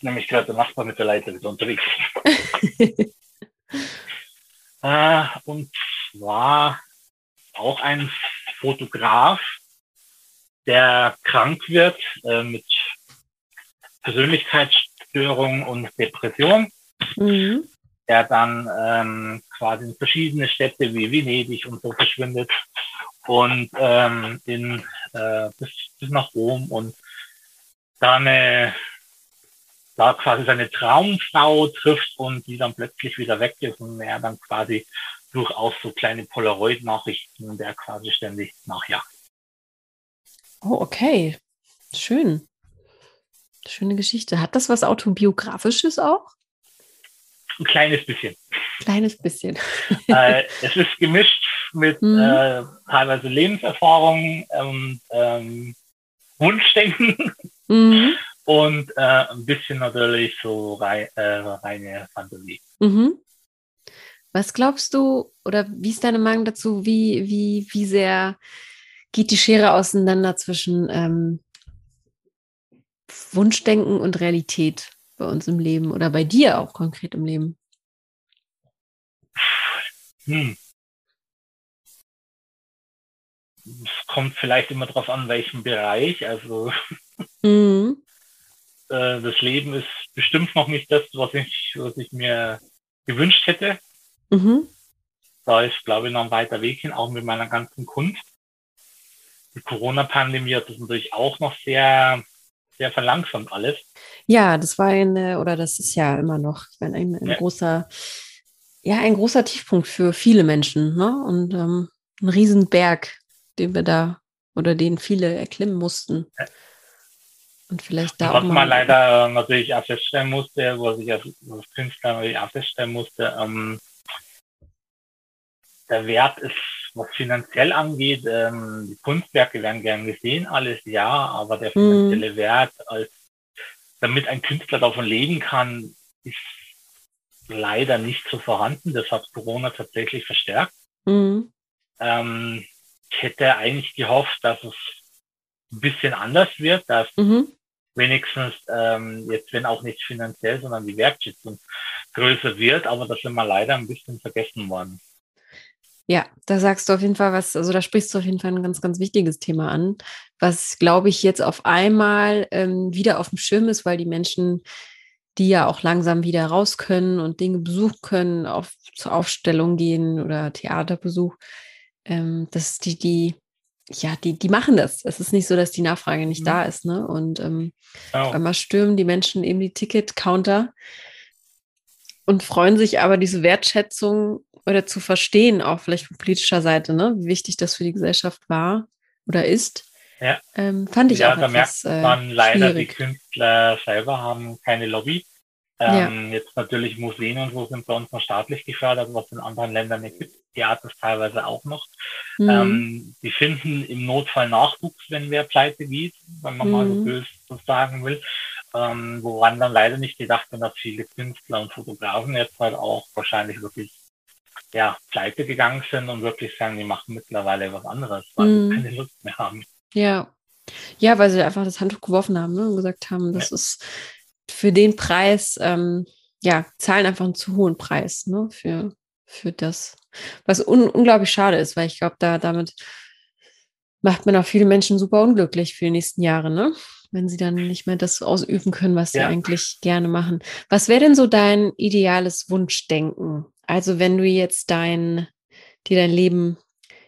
[SPEAKER 2] Nämlich gerade der Nachbar mit der Leiter wieder unterwegs. (laughs) äh, und zwar auch ein Fotograf, der krank wird äh, mit Persönlichkeitsstörung und Depression, mhm. der dann ähm, quasi in verschiedene Städte wie Venedig und so verschwindet und ähm, in, äh, bis, bis nach Rom und da eine da quasi seine Traumfrau trifft und die dann plötzlich wieder weg ist und er dann quasi durchaus so kleine Polaroid-Nachrichten, der quasi ständig nachjagt.
[SPEAKER 1] Oh, okay. Schön. Schöne Geschichte. Hat das was Autobiografisches auch?
[SPEAKER 2] Ein kleines bisschen.
[SPEAKER 1] Kleines bisschen. (laughs)
[SPEAKER 2] äh, es ist gemischt mit mhm. äh, teilweise Lebenserfahrung und ähm, Wunschdenken (laughs) mhm. und äh, ein bisschen natürlich so rei äh, reine Fantasie.
[SPEAKER 1] Mhm. Was glaubst du, oder wie ist deine Meinung dazu, wie, wie, wie sehr geht die Schere auseinander zwischen ähm, Wunschdenken und Realität bei uns im Leben oder bei dir auch konkret im Leben? Hm.
[SPEAKER 2] Es kommt vielleicht immer darauf an, welchen Bereich. Also mhm. (laughs) äh, das Leben ist bestimmt noch nicht das, was ich, was ich mir gewünscht hätte. Mhm. Da ist, glaube ich, noch ein weiter Weg hin, auch mit meiner ganzen Kunst. Die Corona-Pandemie hat das natürlich auch noch sehr, sehr verlangsamt alles.
[SPEAKER 1] Ja, das war eine, oder das ist ja immer noch ein, ein, ein ja. großer, ja, ein großer Tiefpunkt für viele Menschen, ne? Und ähm, ein Riesenberg, den wir da oder den viele erklimmen mussten. Ja. Und vielleicht da
[SPEAKER 2] Was man leider natürlich auch feststellen musste, was ich als, als Künstler natürlich auch feststellen musste, ähm, der Wert ist, was finanziell angeht, ähm, die Kunstwerke werden gern gesehen, alles ja, aber der finanzielle mhm. Wert, als, damit ein Künstler davon leben kann, ist leider nicht so vorhanden. Das hat Corona tatsächlich verstärkt. Mhm. Ähm, ich hätte eigentlich gehofft, dass es ein bisschen anders wird, dass mhm. wenigstens ähm, jetzt, wenn auch nicht finanziell, sondern die Wertschätzung größer wird, aber das sind wir leider ein bisschen vergessen worden.
[SPEAKER 1] Ja, da sagst du auf jeden Fall was, also da sprichst du auf jeden Fall ein ganz, ganz wichtiges Thema an, was, glaube ich, jetzt auf einmal ähm, wieder auf dem Schirm ist, weil die Menschen, die ja auch langsam wieder raus können und Dinge besuchen können, auf, zur Aufstellung gehen oder Theaterbesuch, ähm, dass die, die, ja, die, die machen das. Es ist nicht so, dass die Nachfrage nicht mhm. da ist, ne? Und ähm, oh. einmal stürmen die Menschen eben die Ticket-Counter und freuen sich aber diese Wertschätzung oder zu verstehen, auch vielleicht von politischer Seite, ne, wie wichtig das für die Gesellschaft war oder ist.
[SPEAKER 2] Ja.
[SPEAKER 1] Ähm, fand ich
[SPEAKER 2] ja,
[SPEAKER 1] auch
[SPEAKER 2] da etwas, merkt man äh, leider, schwierig. die Künstler selber haben keine Lobby. Ähm, ja. Jetzt natürlich Museen und so sind bei uns noch staatlich gefördert, was in anderen Ländern nicht gibt. Theater teilweise auch noch. Mhm. Ähm, die finden im Notfall Nachwuchs, wenn wer pleite geht, wenn man mhm. mal so mhm. böse so sagen will. Ähm, woran dann leider nicht gedacht wird, dass viele Künstler und Fotografen jetzt halt auch wahrscheinlich wirklich ja, pleite gegangen sind und wirklich sagen, die machen mittlerweile was anderes, weil mm. sie keine Lust mehr haben.
[SPEAKER 1] Ja. Ja, weil sie einfach das Handtuch geworfen haben ne, und gesagt haben, das ja. ist für den Preis, ähm, ja, zahlen einfach einen zu hohen Preis ne, für, für das, was un unglaublich schade ist, weil ich glaube, da damit macht man auch viele Menschen super unglücklich für die nächsten Jahre, ne? Wenn sie dann nicht mehr das ausüben können, was ja. sie eigentlich gerne machen. Was wäre denn so dein ideales Wunschdenken? Also wenn du jetzt dein, dir dein Leben,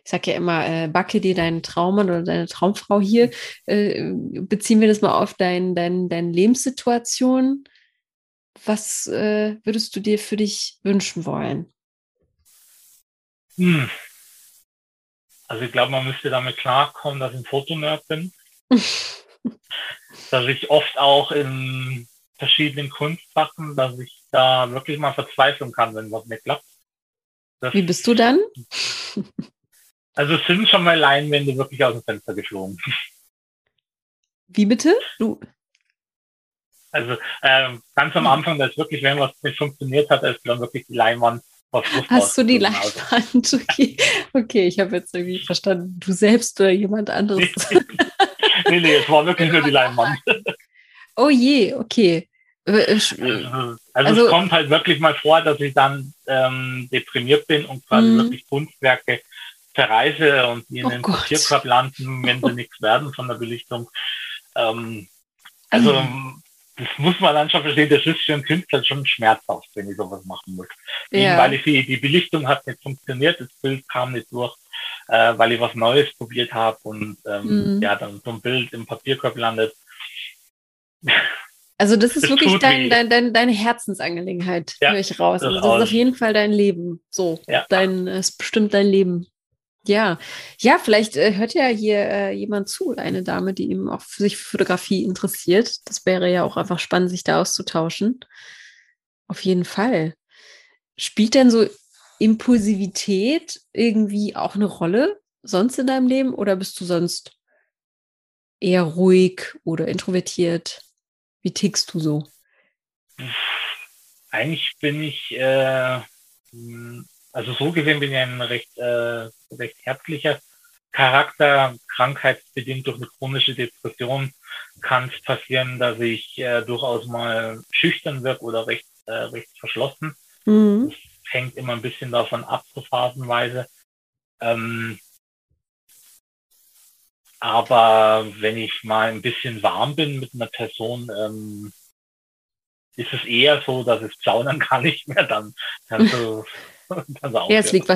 [SPEAKER 1] ich sag ja immer, äh, backe dir deinen Traummann oder deine Traumfrau hier, äh, beziehen wir das mal auf dein, dein, deine Lebenssituation. Was äh, würdest du dir für dich wünschen wollen?
[SPEAKER 2] Hm. Also ich glaube, man müsste damit klarkommen, dass ich ein Fotonerd bin. (laughs) dass ich oft auch in verschiedenen Kunstsachen, dass ich da wirklich mal verzweifeln kann, wenn was nicht klappt.
[SPEAKER 1] Das, Wie bist du dann? (laughs)
[SPEAKER 2] Also es sind schon mal Leinwände wirklich aus dem Fenster geflogen.
[SPEAKER 1] Wie bitte? Du?
[SPEAKER 2] Also ähm, ganz am Anfang, dass wirklich, wenn was nicht funktioniert hat, ist dann wirklich die Leinwand
[SPEAKER 1] Hast du die Leinwand? (laughs) Okay, okay ich habe jetzt irgendwie verstanden, du selbst oder jemand anderes. (laughs)
[SPEAKER 2] nee, nee, es war wirklich nur die Leinwand.
[SPEAKER 1] Oh je, okay.
[SPEAKER 2] Äh, äh, also, also, also, es kommt halt wirklich mal vor, dass ich dann ähm, deprimiert bin und quasi mhm. wirklich Kunstwerke verreise und die in oh den. Papierkorb landen, wenn sie nichts werden von der Belichtung. Ähm, also mhm. das muss man dann schon verstehen, das ist für einen Künstler schon schmerzhaft, wenn ich sowas machen muss. Ja. weil ich die, die Belichtung hat nicht funktioniert, das Bild kam nicht durch, äh, weil ich was Neues probiert habe und ähm, mhm. ja, dann so ein Bild im Papierkorb landet. (laughs)
[SPEAKER 1] Also das ist das wirklich dein, dein, dein, deine Herzensangelegenheit, ja, höre ich raus. Das, also das ist auf jeden Fall dein Leben. So, ja. dein, es bestimmt dein Leben. Ja, ja, vielleicht äh, hört ja hier äh, jemand zu, eine Dame, die eben auch für sich für Fotografie interessiert. Das wäre ja auch einfach spannend, sich da auszutauschen. Auf jeden Fall. Spielt denn so Impulsivität irgendwie auch eine Rolle sonst in deinem Leben oder bist du sonst eher ruhig oder introvertiert? Wie tickst du so?
[SPEAKER 2] Eigentlich bin ich, äh, also so gesehen bin ich ein recht, äh, recht herzlicher Charakter. Krankheitsbedingt durch eine chronische Depression kann es passieren, dass ich äh, durchaus mal schüchtern wirke oder recht, äh, recht verschlossen. Mhm. Das hängt immer ein bisschen davon ab, so phasenweise. Ähm, aber wenn ich mal ein bisschen warm bin mit einer Person, ähm, ist es eher so, dass es plaudern kann (laughs) nicht mehr, dann, dann so, (laughs)
[SPEAKER 1] ja, es liegt,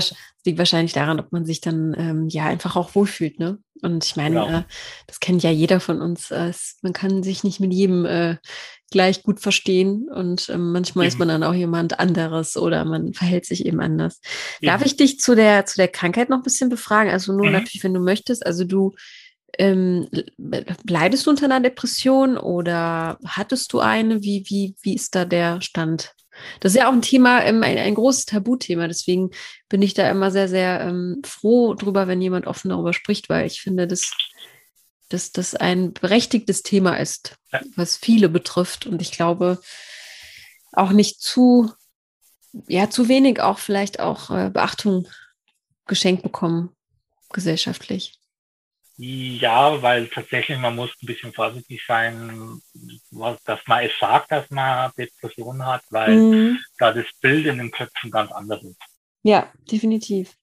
[SPEAKER 1] liegt, wahrscheinlich daran, ob man sich dann ähm, ja einfach auch wohlfühlt. Ne? Und ich meine, genau. äh, das kennt ja jeder von uns. Äh, man kann sich nicht mit jedem äh, gleich gut verstehen und ähm, manchmal eben. ist man dann auch jemand anderes oder man verhält sich eben anders. Eben. Darf ich dich zu der, zu der Krankheit noch ein bisschen befragen? Also nur mhm. natürlich, wenn du möchtest. Also du ähm, leidest du unter einer Depression oder hattest du eine? Wie, wie, wie ist da der Stand? Das ist ja auch ein Thema, ähm, ein, ein großes Tabuthema. Deswegen bin ich da immer sehr, sehr ähm, froh drüber, wenn jemand offen darüber spricht, weil ich finde, dass, dass das ein berechtigtes Thema ist, was viele betrifft. Und ich glaube, auch nicht zu, ja, zu wenig auch vielleicht auch äh, Beachtung geschenkt bekommen, gesellschaftlich.
[SPEAKER 2] Ja, weil tatsächlich man muss ein bisschen vorsichtig sein, dass man es sagt, dass man Depressionen hat, weil mhm. da das Bild in den Köpfen ganz anders ist.
[SPEAKER 1] Ja, definitiv.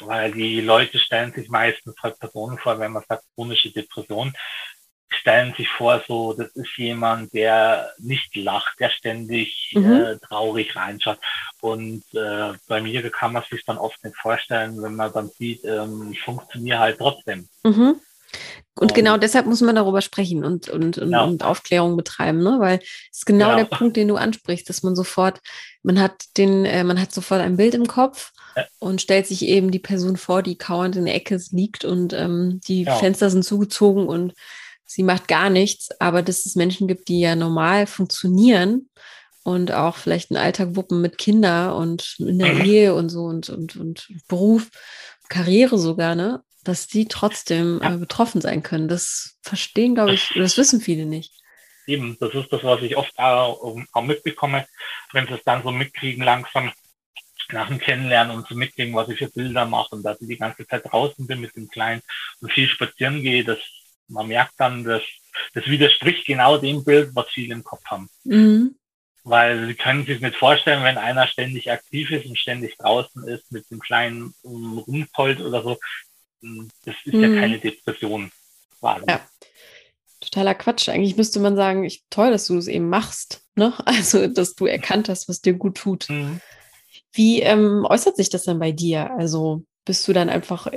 [SPEAKER 2] Weil die Leute stellen sich meistens halt Personen vor, wenn man sagt chronische Depression, stellen sich vor, so, das ist jemand, der nicht lacht, der ständig mhm. äh, traurig reinschaut. Und äh, bei mir kann man sich dann oft nicht vorstellen, wenn man dann sieht, ähm, ich funktioniere halt trotzdem.
[SPEAKER 1] Mhm. Und genau deshalb muss man darüber sprechen und, und, und, ja. und Aufklärung betreiben, ne? Weil es ist genau ja. der Punkt, den du ansprichst, dass man sofort, man hat den, äh, man hat sofort ein Bild im Kopf ja. und stellt sich eben die Person vor, die kauernd in der Ecke liegt und ähm, die Fenster sind zugezogen und sie macht gar nichts, aber dass es Menschen gibt, die ja normal funktionieren und auch vielleicht einen Alltag wuppen mit Kindern und in der mhm. Ehe und so und, und, und Beruf, Karriere sogar, ne? Dass die trotzdem äh, betroffen sein können. Das verstehen, glaube ich, das wissen viele nicht.
[SPEAKER 2] Eben, das ist das, was ich oft auch, auch mitbekomme, wenn sie es dann so mitkriegen, langsam nach dem Kennenlernen und so mitkriegen, was ich für Bilder mache und dass ich die ganze Zeit draußen bin mit dem Kleinen und viel spazieren gehe, das man merkt dann, dass das widerspricht genau dem Bild, was viele im Kopf haben. Mhm. Weil sie können sich nicht vorstellen, wenn einer ständig aktiv ist und ständig draußen ist mit dem kleinen Rumpolt oder so, das ist mhm. ja keine Depression.
[SPEAKER 1] Ja. Totaler Quatsch. Eigentlich müsste man sagen, ich, toll, dass du es eben machst. Ne? (laughs) Also, dass du erkannt hast, was dir gut tut. Mhm. Wie ähm, äußert sich das dann bei dir? Also bist du dann einfach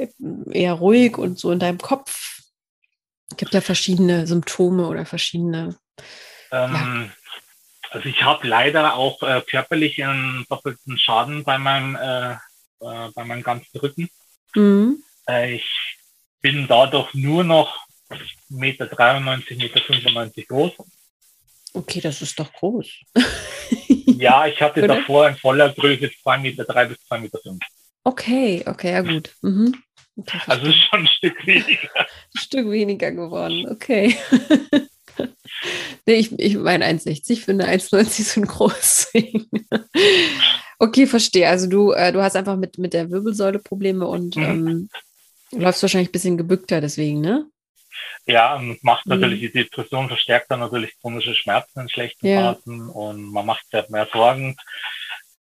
[SPEAKER 1] eher ruhig und so in deinem Kopf es gibt ja verschiedene Symptome oder verschiedene.
[SPEAKER 2] Ähm, ja. Also ich habe leider auch äh, körperlich einen doppelten Schaden bei meinem, äh, äh, bei meinem ganzen Rücken. Mhm. Äh, ich bin dadurch nur noch 1,93 Meter, 1,95 Meter groß.
[SPEAKER 1] Okay, das ist doch groß. (laughs)
[SPEAKER 2] ja, ich hatte davor in voller Größe 2,3 Meter bis 2,5 Meter.
[SPEAKER 1] Okay, okay, ja gut. Mhm.
[SPEAKER 2] Also ist schon ein Stück weniger.
[SPEAKER 1] ein Stück weniger geworden, okay. (laughs) nee, ich, ich meine 1,60 finde 1,90 sind groß. okay, verstehe. Also du, äh, du hast einfach mit, mit der Wirbelsäule Probleme und mhm. ähm, läufst wahrscheinlich ein bisschen gebückter deswegen, ne?
[SPEAKER 2] Ja, und macht natürlich mhm. die Depression, verstärkt dann natürlich chronische Schmerzen in schlechten ja. Phasen und man macht sich halt mehr Sorgen.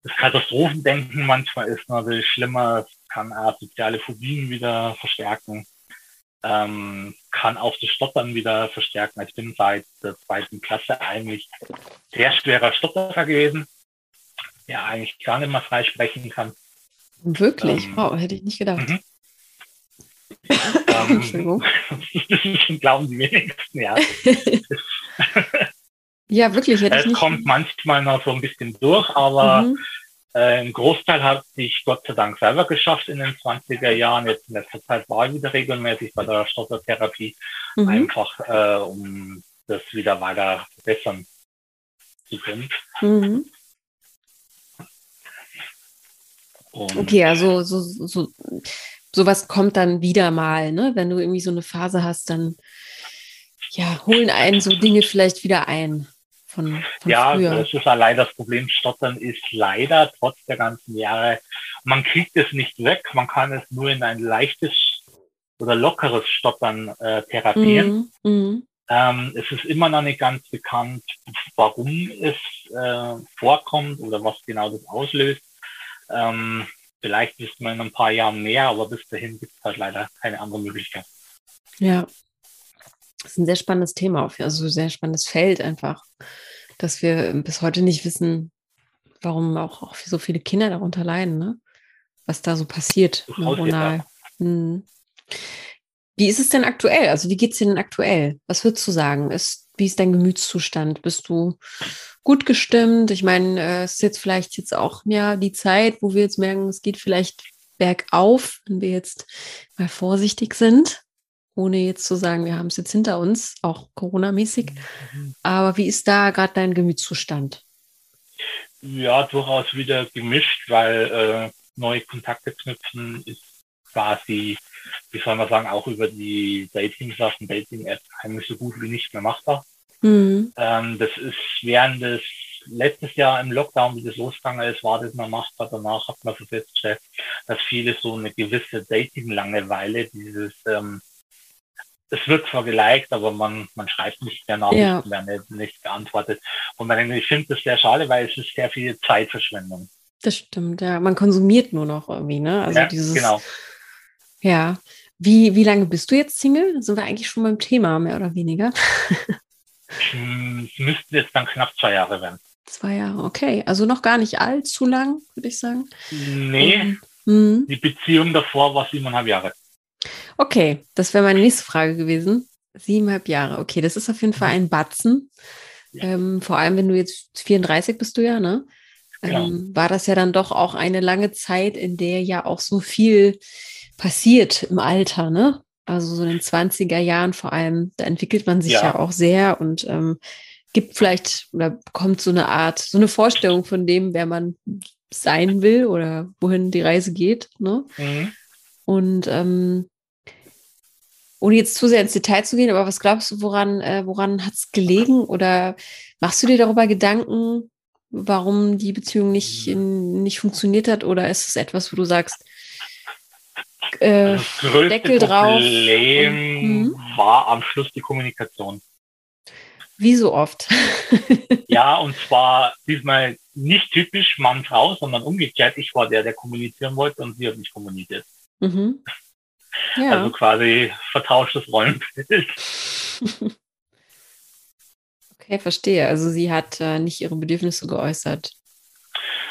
[SPEAKER 2] Das Katastrophendenken manchmal ist natürlich schlimmer, es kann auch soziale Phobien wieder verstärken, ähm, kann auch das Stottern wieder verstärken. Ich bin seit der zweiten Klasse eigentlich sehr schwerer Stotterer gewesen, der eigentlich gar nicht mehr frei sprechen kann.
[SPEAKER 1] Wirklich? Ähm, wow, hätte ich nicht gedacht. Mhm. (laughs)
[SPEAKER 2] ähm, Entschuldigung. (laughs) das glauben die wenigsten, ja. (laughs)
[SPEAKER 1] ja, wirklich.
[SPEAKER 2] Es kommt manchmal noch so ein bisschen durch, aber mhm. äh, ein Großteil hat sich Gott sei Dank selber geschafft in den 20er Jahren. Jetzt in letzter Zeit war ich wieder regelmäßig bei der Stottertherapie, mhm. einfach äh, um das wieder weiter verbessern zu können. Mhm.
[SPEAKER 1] okay, also so, so, sowas kommt dann wieder mal, ne? Wenn du irgendwie so eine Phase hast, dann ja, holen einen so Dinge vielleicht wieder ein. Von, von
[SPEAKER 2] ja,
[SPEAKER 1] früher.
[SPEAKER 2] das ist leider das Problem. Stottern ist leider trotz der ganzen Jahre, man kriegt es nicht weg, man kann es nur in ein leichtes oder lockeres Stottern äh, therapieren. Mm, mm. Ähm, es ist immer noch nicht ganz bekannt, warum es äh, vorkommt oder was genau das auslöst. Ähm, Vielleicht wissen wir in ein paar Jahren mehr, aber bis dahin gibt es halt leider keine andere Möglichkeit.
[SPEAKER 1] Ja, das ist ein sehr spannendes Thema, also ein sehr spannendes Feld einfach, dass wir bis heute nicht wissen, warum auch, auch so viele Kinder darunter leiden, ne? was da so passiert neuronal. Hm. Wie ist es denn aktuell? Also wie geht es dir denn aktuell? Was würdest du sagen? Ist, wie ist dein Gemütszustand? Bist du gut gestimmt. Ich meine, äh, es ist jetzt vielleicht jetzt auch ja die Zeit, wo wir jetzt merken, es geht vielleicht bergauf, wenn wir jetzt mal vorsichtig sind, ohne jetzt zu sagen, wir haben es jetzt hinter uns, auch Corona-mäßig. Mhm. Aber wie ist da gerade dein Gemütszustand?
[SPEAKER 2] Ja, durchaus wieder gemischt, weil äh, neue Kontakte knüpfen ist quasi, wie soll man sagen, auch über die Dating-Sachen, Dating-Apps eigentlich so gut wie nicht mehr machbar. Mhm. Ähm, das ist während des letztes Jahr im Lockdown, wie das losgegangen ist, war das noch machbar. Danach hat man so festgestellt, dass viele so eine gewisse Dating-Langeweile, dieses, ähm, es wird zwar geliked, aber man, man schreibt nicht mehr nach, ja. werden nicht geantwortet. Und man denkt, ich finde das sehr schade, weil es ist sehr viel Zeitverschwendung.
[SPEAKER 1] Das stimmt, ja. Man konsumiert nur noch irgendwie, ne?
[SPEAKER 2] Also ja, dieses, genau.
[SPEAKER 1] Ja. Wie, wie lange bist du jetzt Single? Sind wir eigentlich schon beim Thema, mehr oder weniger?
[SPEAKER 2] Es müssten jetzt dann knapp zwei Jahre werden.
[SPEAKER 1] Zwei Jahre, okay. Also noch gar nicht allzu lang, würde ich sagen.
[SPEAKER 2] Nee, mhm. die Beziehung davor war siebeneinhalb Jahre.
[SPEAKER 1] Okay, das wäre meine nächste Frage gewesen. Siebeneinhalb Jahre, okay, das ist auf jeden Fall ein Batzen. Ja. Ähm, vor allem, wenn du jetzt 34 bist du ja, ne? Genau. Ähm, war das ja dann doch auch eine lange Zeit, in der ja auch so viel passiert im Alter, ne? Also so in den 20er Jahren vor allem, da entwickelt man sich ja, ja auch sehr und ähm, gibt vielleicht oder bekommt so eine Art, so eine Vorstellung von dem, wer man sein will oder wohin die Reise geht. Ne? Mhm. Und ähm, ohne jetzt zu sehr ins Detail zu gehen, aber was glaubst du, woran, äh, woran hat es gelegen? Oder machst du dir darüber Gedanken, warum die Beziehung nicht, in, nicht funktioniert hat? Oder ist es etwas, wo du sagst,
[SPEAKER 2] äh, das größte Deckel drauf. Problem mhm. war am Schluss die Kommunikation.
[SPEAKER 1] Wie so oft. (laughs)
[SPEAKER 2] ja, und zwar diesmal nicht typisch Mann-Frau, sondern umgekehrt. Ich war der, der kommunizieren wollte und sie hat nicht kommuniziert. Mhm. Ja. Also quasi vertauschtes Rollenbild. (laughs)
[SPEAKER 1] okay, verstehe. Also sie hat äh, nicht ihre Bedürfnisse geäußert.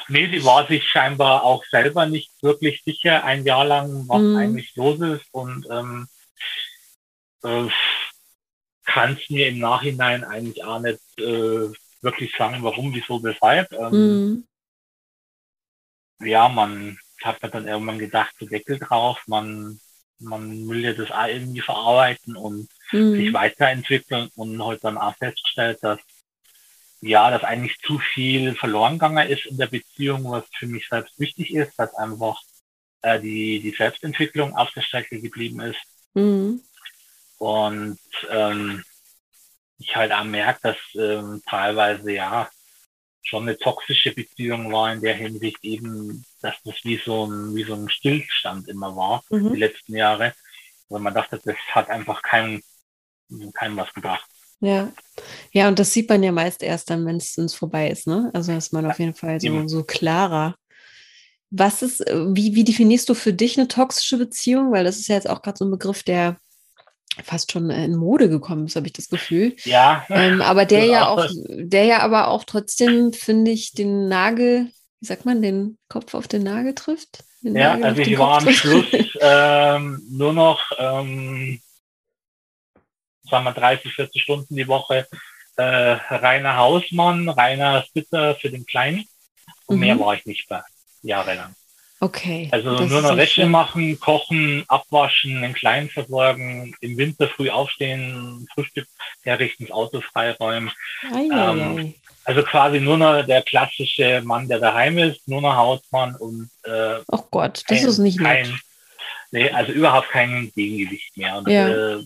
[SPEAKER 2] Nee, sie war sich scheinbar auch selber nicht wirklich sicher, ein Jahr lang, was mhm. eigentlich los ist und ähm, äh, kann es mir im Nachhinein eigentlich auch nicht äh, wirklich sagen, warum, wieso, weshalb. Ähm, mhm. Ja, man hat mir dann irgendwann gedacht, so Deckel drauf, man, man will ja das auch irgendwie verarbeiten und mhm. sich weiterentwickeln und heute dann auch festgestellt, dass ja, dass eigentlich zu viel verloren gegangen ist in der Beziehung, was für mich selbst wichtig ist, dass einfach äh, die, die Selbstentwicklung auf der Strecke geblieben ist. Mhm. Und ähm, ich halt auch merke, dass ähm, teilweise ja schon eine toxische Beziehung war in der Hinsicht eben, dass das wie so ein, wie so ein Stillstand immer war, mhm. die letzten Jahre. Weil man dachte, das hat einfach keinem, keinem was gebracht.
[SPEAKER 1] Ja. Ja, und das sieht man ja meist erst dann, wenn es vorbei ist, ne? Also ist man auf jeden Fall so, so klarer. Was ist, wie, wie definierst du für dich eine toxische Beziehung? Weil das ist ja jetzt auch gerade so ein Begriff, der fast schon in Mode gekommen ist, habe ich das Gefühl.
[SPEAKER 2] Ja.
[SPEAKER 1] Ähm, aber (laughs) der ja auch, der ja aber auch trotzdem, finde ich, den Nagel, wie sagt man, den Kopf auf den Nagel trifft. Den
[SPEAKER 2] ja, Nagel also ich war am Schluss (laughs) ähm, nur noch, ähm, sagen wir, 30, 40 Stunden die Woche äh, reiner Hausmann, reiner Sitter für den Kleinen. Und mhm. mehr war ich nicht mehr, jahrelang.
[SPEAKER 1] Okay.
[SPEAKER 2] Also nur noch Wäsche machen, kochen, abwaschen, den Kleinen versorgen, im Winter früh aufstehen, Frühstück herrichten, das Auto freiräumen. Ähm, also quasi nur noch der klassische Mann, der daheim ist, nur noch Hausmann und
[SPEAKER 1] äh, Oh Gott, das kein, ist nicht
[SPEAKER 2] kein, nett. Nee, also überhaupt kein Gegengewicht mehr. Und ja. äh,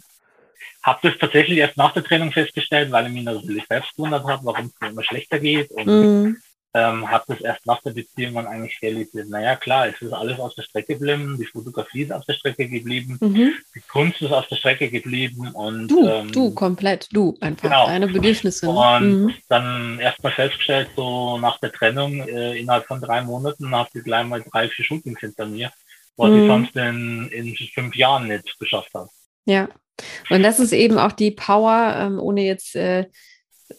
[SPEAKER 2] habe das tatsächlich erst nach der Trennung festgestellt, weil ich mich natürlich selbst gewundert habe, warum es mir immer schlechter geht. Und mm ähm, habe das erst nach der Beziehung dann eigentlich realisiert. Naja, klar, es ist alles auf der Strecke geblieben, die Fotografie ist auf der Strecke geblieben, mhm. die Kunst ist auf der Strecke geblieben und
[SPEAKER 1] du, ähm, du komplett, du einfach genau. deine Bedürfnisse.
[SPEAKER 2] Ne? Und mhm. dann erstmal festgestellt, so nach der Trennung äh, innerhalb von drei Monaten habe ich gleich mal drei, vier Shootings hinter mir, was mhm. ich sonst in, in fünf Jahren nicht geschafft habe.
[SPEAKER 1] Ja. Und das ist eben auch die Power, ähm, ohne jetzt äh,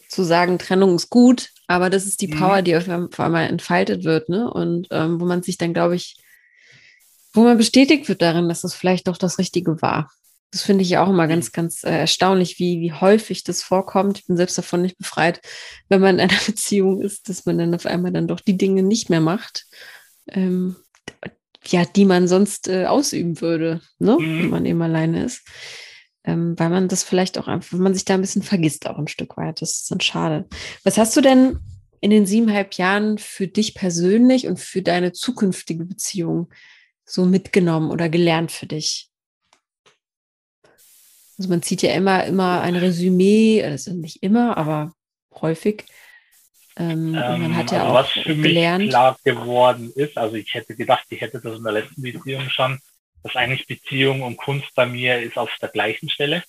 [SPEAKER 1] zu sagen, Trennung ist gut, aber das ist die mhm. Power, die auf, einmal entfaltet wird, ne? Und ähm, wo man sich dann, glaube ich, wo man bestätigt wird darin, dass das vielleicht doch das Richtige war. Das finde ich auch immer ganz, ganz äh, erstaunlich, wie, wie häufig das vorkommt. Ich bin selbst davon nicht befreit, wenn man in einer (laughs) Beziehung ist, dass man dann auf einmal dann doch die Dinge nicht mehr macht, ähm, ja, die man sonst äh, ausüben würde, ne? Mhm. wenn man eben alleine ist ähm, weil man das vielleicht auch einfach, wenn man sich da ein bisschen vergisst, auch ein Stück weit. Das ist dann schade. Was hast du denn in den siebeneinhalb Jahren für dich persönlich und für deine zukünftige Beziehung so mitgenommen oder gelernt für dich? Also man zieht ja immer, immer ein Resümee, also nicht immer, aber häufig. Ähm, ähm, man hat ja also auch was für gelernt. mich
[SPEAKER 2] klar geworden ist, also ich hätte gedacht, ich hätte das in der letzten Beziehung schon dass eigentlich Beziehung und Kunst bei mir ist auf der gleichen Stelle.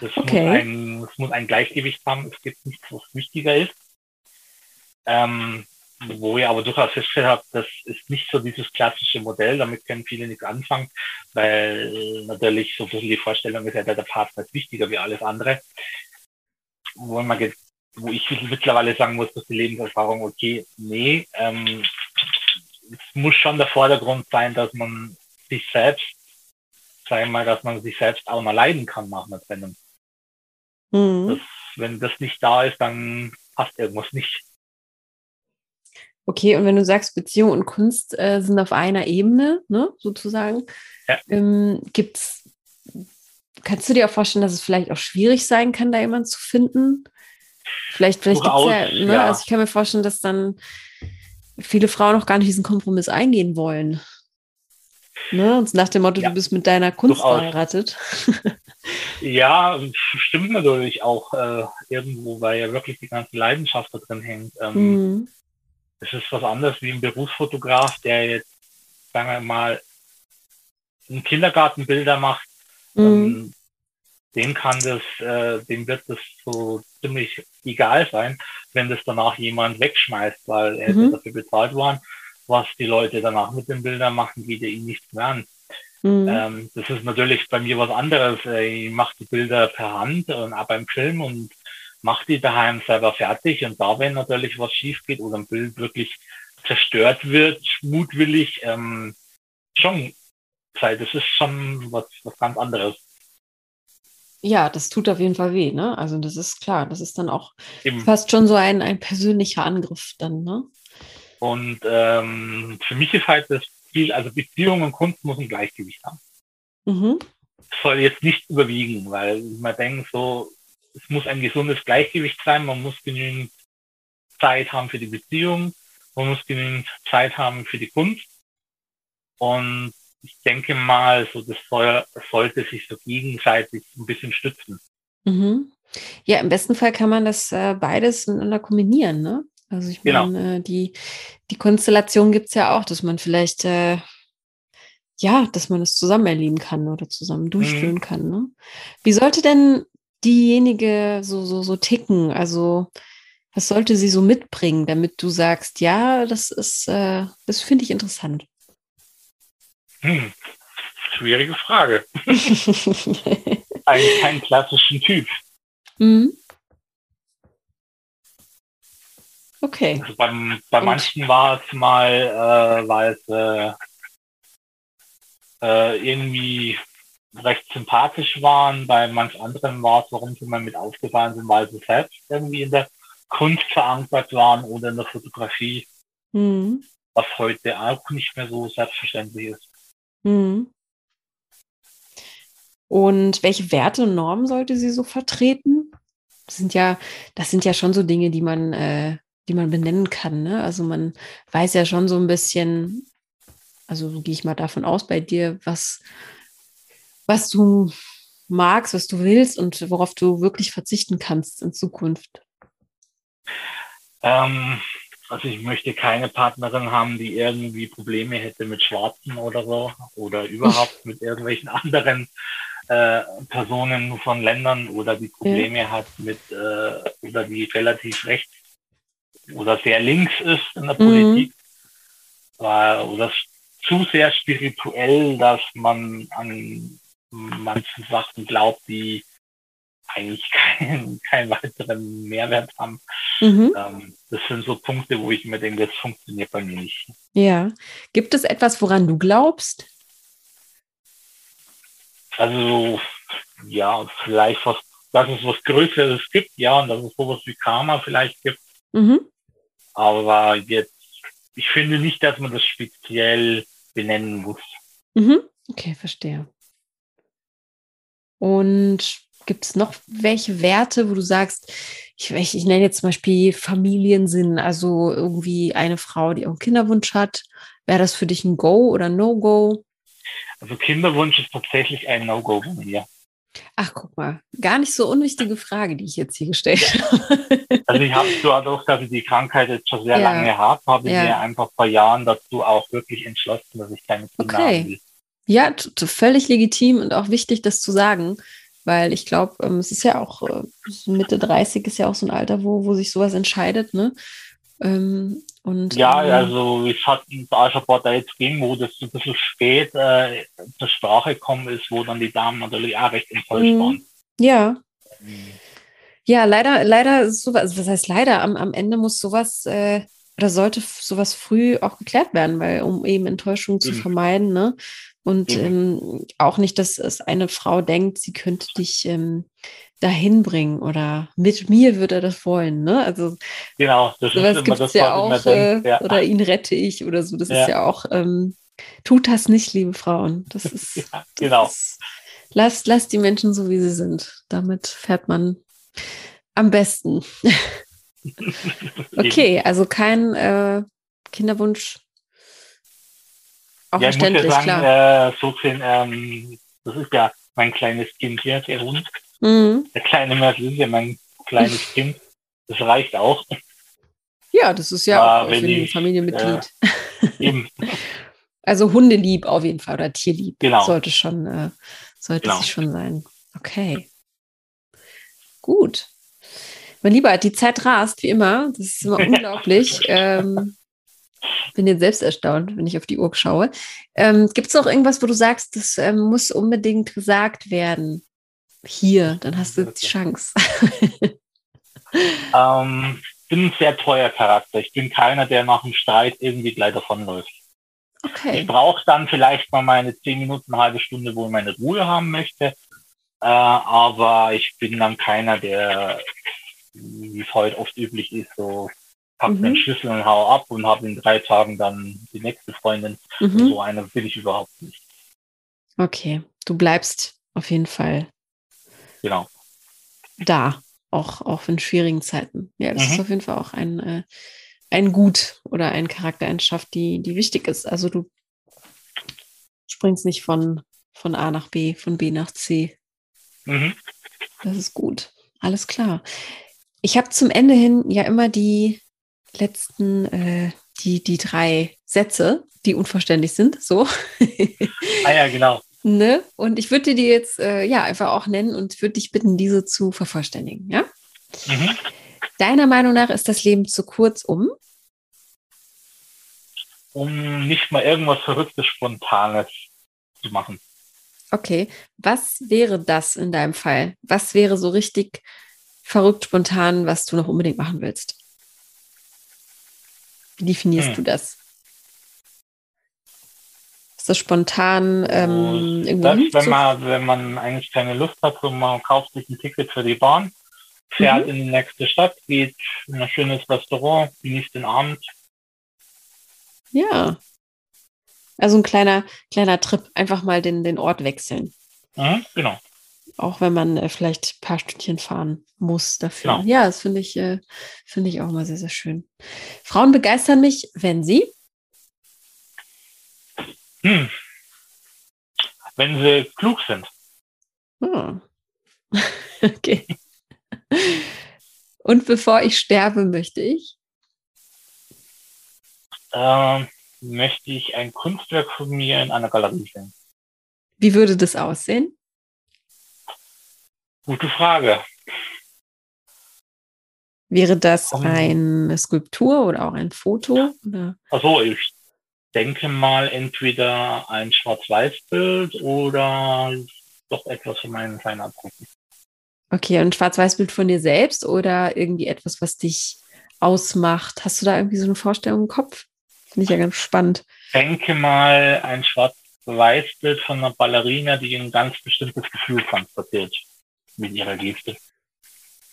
[SPEAKER 2] Das, okay. muss, ein, das muss ein Gleichgewicht haben. Es gibt nichts, was wichtiger ist. Ähm, wo ich aber durchaus festgestellt habe, das ist nicht so dieses klassische Modell, damit können viele nichts anfangen, weil natürlich so ein bisschen die Vorstellung ist, ja, der Partner ist wichtiger wie alles andere. Wo, man wo ich mittlerweile sagen muss, dass die Lebenserfahrung, okay, nee, ähm, es muss schon der Vordergrund sein, dass man sich selbst, sagen wir mal, dass man sich selbst auch mal leiden kann nach einer Trennung. Mhm. Das, wenn das nicht da ist, dann passt irgendwas nicht.
[SPEAKER 1] Okay, und wenn du sagst, Beziehung und Kunst äh, sind auf einer Ebene, ne, sozusagen, ja. ähm, gibt's, kannst du dir auch vorstellen, dass es vielleicht auch schwierig sein kann, da jemanden zu finden? Vielleicht, vielleicht gibt's ja, ne, ja. also ich kann mir vorstellen, dass dann viele Frauen auch gar nicht diesen Kompromiss eingehen wollen. Ne? Und nach dem Motto, ja. du bist mit deiner Kunst Durchaus. verheiratet. (laughs)
[SPEAKER 2] ja, stimmt natürlich auch äh, irgendwo, weil ja wirklich die ganze Leidenschaft da drin hängt. Ähm, mhm. Es ist was anderes wie ein Berufsfotograf, der jetzt, sagen wir mal, einen Kindergartenbilder macht. Mhm. Ähm, dem kann das, äh, dem wird das so ziemlich egal sein, wenn das danach jemand wegschmeißt, weil er mhm. dafür bezahlt worden was die Leute danach mit den Bildern machen, geht ja ihnen nichts mehr an. Mhm. Ähm, das ist natürlich bei mir was anderes. Ich mache die Bilder per Hand und auch beim Film und mache die daheim selber fertig. Und da, wenn natürlich was schief geht oder ein Bild wirklich zerstört wird, mutwillig, ähm, schon, das ist schon was, was ganz anderes.
[SPEAKER 1] Ja, das tut auf jeden Fall weh, ne? Also das ist klar, das ist dann auch Eben. fast schon so ein, ein persönlicher Angriff dann, ne?
[SPEAKER 2] Und ähm, für mich ist halt das Ziel, also Beziehung und Kunst muss ein Gleichgewicht haben. Mhm. Soll jetzt nicht überwiegen, weil man denkt so, es muss ein gesundes Gleichgewicht sein, man muss genügend Zeit haben für die Beziehung, man muss genügend Zeit haben für die Kunst. Und ich denke mal, so das soll, sollte sich so gegenseitig ein bisschen stützen.
[SPEAKER 1] Mhm. Ja, im besten Fall kann man das äh, beides miteinander kombinieren, ne? Also ich meine, genau. äh, die, die Konstellation gibt es ja auch, dass man vielleicht, äh, ja, dass man es zusammen erleben kann oder zusammen durchführen mhm. kann. Ne? Wie sollte denn diejenige so, so, so ticken? Also was sollte sie so mitbringen, damit du sagst, ja, das ist, äh, das finde ich interessant?
[SPEAKER 2] Hm. Schwierige Frage. (laughs) Ein, keinen klassischen Typ. Mhm.
[SPEAKER 1] Okay.
[SPEAKER 2] Also beim, bei manchen war es mal, äh, war es äh, äh, irgendwie recht sympathisch waren, bei manch anderen war es, warum sie mal mit aufgefallen sind, weil sie selbst irgendwie in der Kunst verankert waren oder in der Fotografie, mhm. was heute auch nicht mehr so selbstverständlich ist. Mhm.
[SPEAKER 1] Und welche Werte und Normen sollte sie so vertreten? Das sind ja, das sind ja schon so Dinge, die man, äh, die man benennen kann. Ne? Also man weiß ja schon so ein bisschen, also so gehe ich mal davon aus bei dir, was, was du magst, was du willst und worauf du wirklich verzichten kannst in Zukunft.
[SPEAKER 2] Ähm, also ich möchte keine Partnerin haben, die irgendwie Probleme hätte mit Schwarzen oder so oder (laughs) überhaupt mit irgendwelchen anderen äh, Personen von Ländern oder die Probleme ja. hat mit äh, oder die relativ rechts oder sehr links ist in der mhm. Politik äh, oder zu sehr spirituell, dass man an manchen Sachen glaubt, die eigentlich (laughs) keinen, keinen weiteren Mehrwert haben. Mhm. Ähm, das sind so Punkte, wo ich mir denke, das funktioniert bei mir nicht.
[SPEAKER 1] Ja. Gibt es etwas, woran du glaubst?
[SPEAKER 2] Also, ja, vielleicht was, dass es was Größeres gibt, ja, und dass es sowas wie Karma vielleicht gibt. Mhm. Aber jetzt, ich finde nicht, dass man das speziell benennen muss.
[SPEAKER 1] Mhm. Okay, verstehe. Und gibt es noch welche Werte, wo du sagst, ich, ich, nenne jetzt zum Beispiel Familiensinn, also irgendwie eine Frau, die auch einen Kinderwunsch hat. Wäre das für dich ein Go oder No-Go?
[SPEAKER 2] Also Kinderwunsch ist tatsächlich ein No-Go bei mir.
[SPEAKER 1] Ach, guck mal, gar nicht so unwichtige Frage, die ich jetzt hier gestellt habe.
[SPEAKER 2] Also ich habe dadurch, dass ich die Krankheit jetzt schon sehr ja. lange habe, habe ich ja. mir einfach vor Jahren dazu auch wirklich entschlossen, dass ich keine Kinder okay. will.
[SPEAKER 1] Ja, völlig legitim und auch wichtig, das zu sagen, weil ich glaube, ähm, es ist ja auch äh, Mitte 30 ist ja auch so ein Alter, wo, wo sich sowas entscheidet, ne? Ähm, und,
[SPEAKER 2] ja, ähm, also es hat da schon ein paar Tage gegeben, wo das ein bisschen spät äh, zur Sprache gekommen ist, wo dann die Damen natürlich auch recht enttäuscht mhm. waren.
[SPEAKER 1] Ja. Mhm. Ja, leider, leider sowas, also was heißt leider, am, am Ende muss sowas äh, oder sollte sowas früh auch geklärt werden, weil um eben Enttäuschung zu mhm. vermeiden, ne? Und mhm. ähm, auch nicht, dass es eine Frau denkt, sie könnte dich ähm, dahin bringen oder mit mir würde er das wollen. Ne? Also
[SPEAKER 2] genau,
[SPEAKER 1] das sowas gibt es ja auch. Äh, ja. Oder ihn rette ich oder so. Das ja. ist ja auch, ähm, tut das nicht, liebe Frauen. Das (laughs) ist, ja,
[SPEAKER 2] genau.
[SPEAKER 1] Das ist, lasst, lasst die Menschen so, wie sie sind. Damit fährt man am besten. (laughs) okay, also kein äh, Kinderwunsch
[SPEAKER 2] auch ja, ich muss ja sagen, äh, so gesehen, ähm, das ist ja mein kleines Kind hier, der Hund. Mhm. Der kleine Merkel ist ja mein kleines Kind. Das reicht auch.
[SPEAKER 1] Ja, das ist ja Aber auch für ein Familienmitglied. Äh, eben. (laughs) Also Hundelieb auf jeden Fall oder Tierlieb. Genau. Sollte schon, äh, sollte genau. sich schon sein. Okay. Gut. Mein Lieber, die Zeit rast, wie immer. Das ist immer (laughs) unglaublich. ähm, bin jetzt selbst erstaunt, wenn ich auf die Uhr schaue. Ähm, Gibt es noch irgendwas, wo du sagst, das ähm, muss unbedingt gesagt werden? Hier, dann hast du die Chance. (laughs)
[SPEAKER 2] ähm, ich bin ein sehr treuer Charakter. Ich bin keiner, der nach dem Streit irgendwie gleich davonläuft. Okay. Ich brauche dann vielleicht mal meine zehn Minuten, eine halbe Stunde, wo ich meine Ruhe haben möchte. Äh, aber ich bin dann keiner, der, wie es heute oft üblich ist, so pack mhm. den Schlüssel und hau ab und habe in drei Tagen dann die nächste Freundin. Mhm. So eine bin ich überhaupt nicht.
[SPEAKER 1] Okay, du bleibst auf jeden Fall
[SPEAKER 2] genau.
[SPEAKER 1] da, auch, auch in schwierigen Zeiten. Ja, das mhm. ist auf jeden Fall auch ein, äh, ein Gut oder eine Charaktereigenschaft, die, die wichtig ist. Also du springst nicht von, von A nach B, von B nach C. Mhm. Das ist gut. Alles klar. Ich habe zum Ende hin ja immer die letzten, äh, die, die drei Sätze, die unverständlich sind, so.
[SPEAKER 2] ah ja, genau.
[SPEAKER 1] Ne? Und ich würde dir jetzt äh, ja einfach auch nennen und würde dich bitten, diese zu vervollständigen, ja? Mhm. Deiner Meinung nach ist das Leben zu kurz, um?
[SPEAKER 2] Um nicht mal irgendwas Verrücktes, Spontanes zu machen.
[SPEAKER 1] Okay, was wäre das in deinem Fall? Was wäre so richtig verrückt, spontan, was du noch unbedingt machen willst? Wie definierst hm. du das? Das spontan ähm,
[SPEAKER 2] irgendwo das, wenn man, wenn man eigentlich keine Lust hat, so man kauft sich ein Ticket für die Bahn, fährt mhm. in die nächste Stadt, geht in ein schönes Restaurant, genießt den Abend.
[SPEAKER 1] Ja, also ein kleiner, kleiner Trip, einfach mal den, den Ort wechseln.
[SPEAKER 2] Mhm, genau.
[SPEAKER 1] Auch wenn man äh, vielleicht ein paar Stündchen fahren muss dafür. Genau. Ja, das finde ich, äh, finde ich auch mal sehr, sehr schön. Frauen begeistern mich, wenn sie.
[SPEAKER 2] Hm. Wenn sie klug sind.
[SPEAKER 1] Oh. (laughs) okay. Und bevor ich sterbe, möchte ich?
[SPEAKER 2] Ähm, möchte ich ein Kunstwerk von mir in einer Galerie sehen.
[SPEAKER 1] Wie würde das aussehen?
[SPEAKER 2] Gute Frage.
[SPEAKER 1] Wäre das eine Skulptur oder auch ein Foto? Oder?
[SPEAKER 2] Also ich denke mal entweder ein Schwarz-Weiß-Bild oder doch etwas von meinen kleinen Abdrucken.
[SPEAKER 1] Okay, und Schwarz-Weiß-Bild von dir selbst oder irgendwie etwas, was dich ausmacht? Hast du da irgendwie so eine Vorstellung im Kopf? Finde ich ja ganz spannend.
[SPEAKER 2] Ich denke mal ein Schwarz-Weiß-Bild von einer Ballerina, die ein ganz bestimmtes Gefühl transportiert mit ihrer Geste.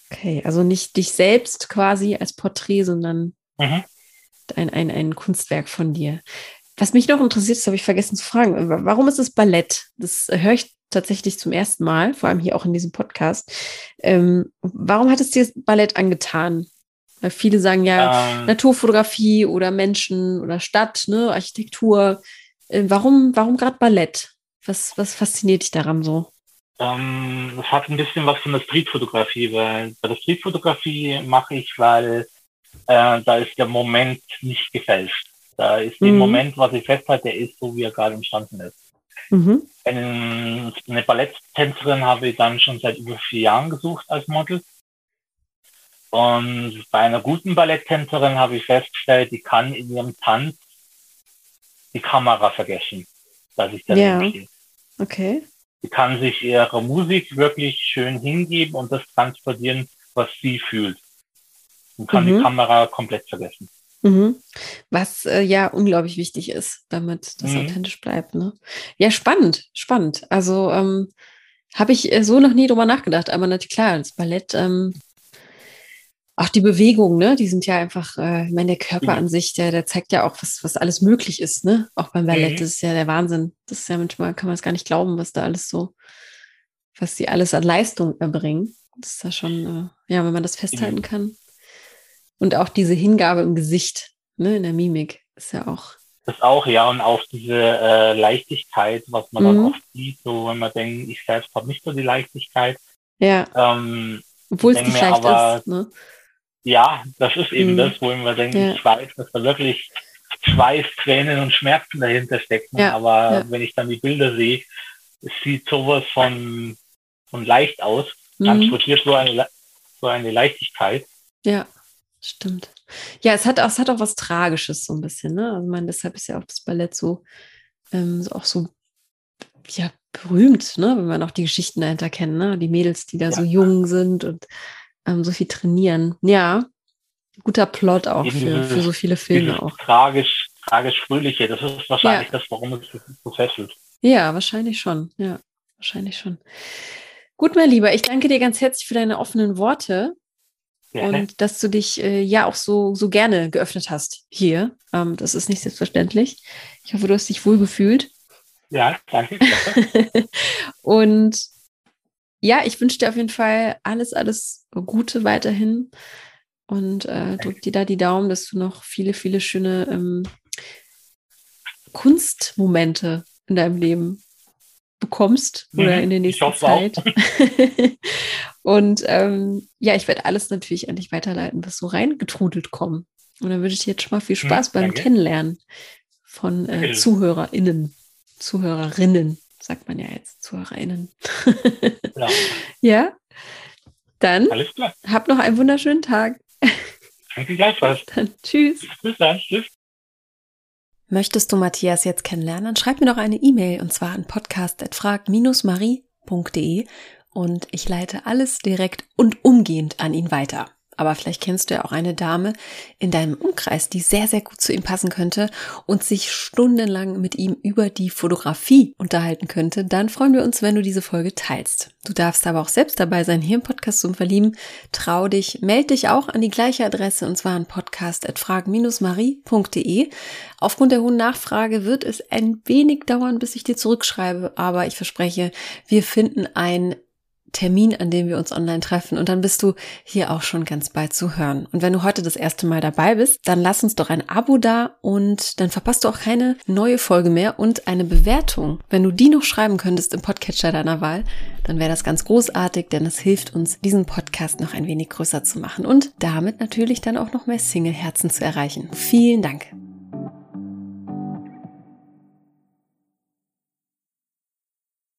[SPEAKER 1] Okay, also nicht dich selbst quasi als Porträt, sondern mhm. Ein, ein, ein Kunstwerk von dir. Was mich noch interessiert, das habe ich vergessen zu fragen. Warum ist es Ballett? Das höre ich tatsächlich zum ersten Mal, vor allem hier auch in diesem Podcast. Ähm, warum hat es dir Ballett angetan? Weil viele sagen ja ähm, Naturfotografie oder Menschen oder Stadt, ne, Architektur. Äh, warum, warum gerade Ballett? Was, was fasziniert dich daran so?
[SPEAKER 2] Ähm, das hat ein bisschen was von der Streetfotografie, weil bei der Streetfotografie mache ich, weil äh, da ist der Moment nicht gefälscht. Da ist mhm. der Moment, was ich festhalte, der ist so, wie er gerade entstanden ist. Mhm. Eine, eine Balletttänzerin habe ich dann schon seit über vier Jahren gesucht als Model. Und bei einer guten Balletttänzerin habe ich festgestellt, die kann in ihrem Tanz die Kamera vergessen, dass ich da ja. stehe.
[SPEAKER 1] Okay.
[SPEAKER 2] Die kann sich ihrer Musik wirklich schön hingeben und das transportieren, was sie fühlt. Und kann mhm. die Kamera komplett vergessen.
[SPEAKER 1] Mhm. Was äh, ja unglaublich wichtig ist, damit das mhm. authentisch bleibt. Ne? Ja, spannend, spannend. Also ähm, habe ich äh, so noch nie drüber nachgedacht, aber natürlich klar, das Ballett ähm, auch die Bewegungen, ne, die sind ja einfach, äh, ich meine, der Körper mhm. an sich, der, der zeigt ja auch, was, was alles möglich ist, ne? Auch beim Ballett, mhm. das ist ja der Wahnsinn. Das ist ja manchmal, kann man es gar nicht glauben, was da alles so, was die alles an Leistung erbringen. Das ist ja schon, äh, ja, wenn man das festhalten kann. Und auch diese Hingabe im Gesicht, ne, in der Mimik, ist ja auch.
[SPEAKER 2] Das auch, ja, und auch diese äh, Leichtigkeit, was man dann mhm. oft sieht, so wenn man denkt, ich selbst habe nicht so die Leichtigkeit.
[SPEAKER 1] Ja.
[SPEAKER 2] Ähm,
[SPEAKER 1] Obwohl es nicht leicht aber, ist, ne?
[SPEAKER 2] ja, das ist eben mhm. das, wo wir denken, ja. ich weiß, dass da wirklich Schweiß, Tränen und Schmerzen dahinter stecken. Ja. Aber ja. wenn ich dann die Bilder sehe, es sieht sowas von, von leicht aus, mhm. transportiert so eine, so eine Leichtigkeit.
[SPEAKER 1] Ja, stimmt. Ja, es hat, auch, es hat auch was Tragisches so ein bisschen, ne? Also, ich meine, deshalb ist ja auch das Ballett so, ähm, so auch so, ja, berühmt, ne? Wenn man auch die Geschichten dahinter kennt, ne? Die Mädels, die da ja. so jung sind und ähm, so viel trainieren. Ja, guter Plot auch für, für so viele Filme auch.
[SPEAKER 2] Tragisch, tragisch fröhliche, das ist wahrscheinlich ja. das, warum es so fesselt.
[SPEAKER 1] Ja, wahrscheinlich schon. Ja, wahrscheinlich schon. Gut, mein Lieber, ich danke dir ganz herzlich für deine offenen Worte. Und dass du dich äh, ja auch so, so gerne geöffnet hast hier. Ähm, das ist nicht selbstverständlich. Ich hoffe, du hast dich wohl gefühlt.
[SPEAKER 2] Ja, danke. (laughs)
[SPEAKER 1] und ja, ich wünsche dir auf jeden Fall alles, alles Gute weiterhin und äh, drück dir da die Daumen, dass du noch viele, viele schöne ähm, Kunstmomente in deinem Leben bekommst oder mhm, in der nächsten Zeit. (laughs) und ähm, ja, ich werde alles natürlich an dich weiterleiten, was so reingetrudelt kommt. Und dann wünsche ich dir jetzt schon mal viel mhm, Spaß mhm, beim danke. Kennenlernen von äh, ZuhörerInnen. Zuhörerinnen, sagt man ja jetzt, ZuhörerInnen. ja. (laughs) ja? Dann hab noch einen wunderschönen Tag.
[SPEAKER 2] Danke gleichfalls. (laughs)
[SPEAKER 1] Dann tschüss.
[SPEAKER 2] Bis dann. Tschüss.
[SPEAKER 1] Möchtest du Matthias jetzt kennenlernen? Dann schreib mir doch eine E-Mail und zwar an podcast.frag-marie.de und ich leite alles direkt und umgehend an ihn weiter. Aber vielleicht kennst du ja auch eine Dame in deinem Umkreis, die sehr, sehr gut zu ihm passen könnte und sich stundenlang mit ihm über die Fotografie unterhalten könnte. Dann freuen wir uns, wenn du diese Folge teilst. Du darfst aber auch selbst dabei sein hier im Podcast zum Verlieben. Trau dich, melde dich auch an die gleiche Adresse und zwar an podcast.frag-marie.de. Aufgrund der hohen Nachfrage wird es ein wenig dauern, bis ich dir zurückschreibe, aber ich verspreche, wir finden ein Termin, an dem wir uns online treffen und dann bist du hier auch schon ganz bald zu hören. Und wenn du heute das erste Mal dabei bist, dann lass uns doch ein Abo da und dann verpasst du auch keine neue Folge mehr und eine Bewertung. Wenn du die noch schreiben könntest im Podcatcher deiner Wahl, dann wäre das ganz großartig, denn es hilft uns, diesen Podcast noch ein wenig größer zu machen und damit natürlich dann auch noch mehr Single-Herzen zu erreichen. Vielen Dank.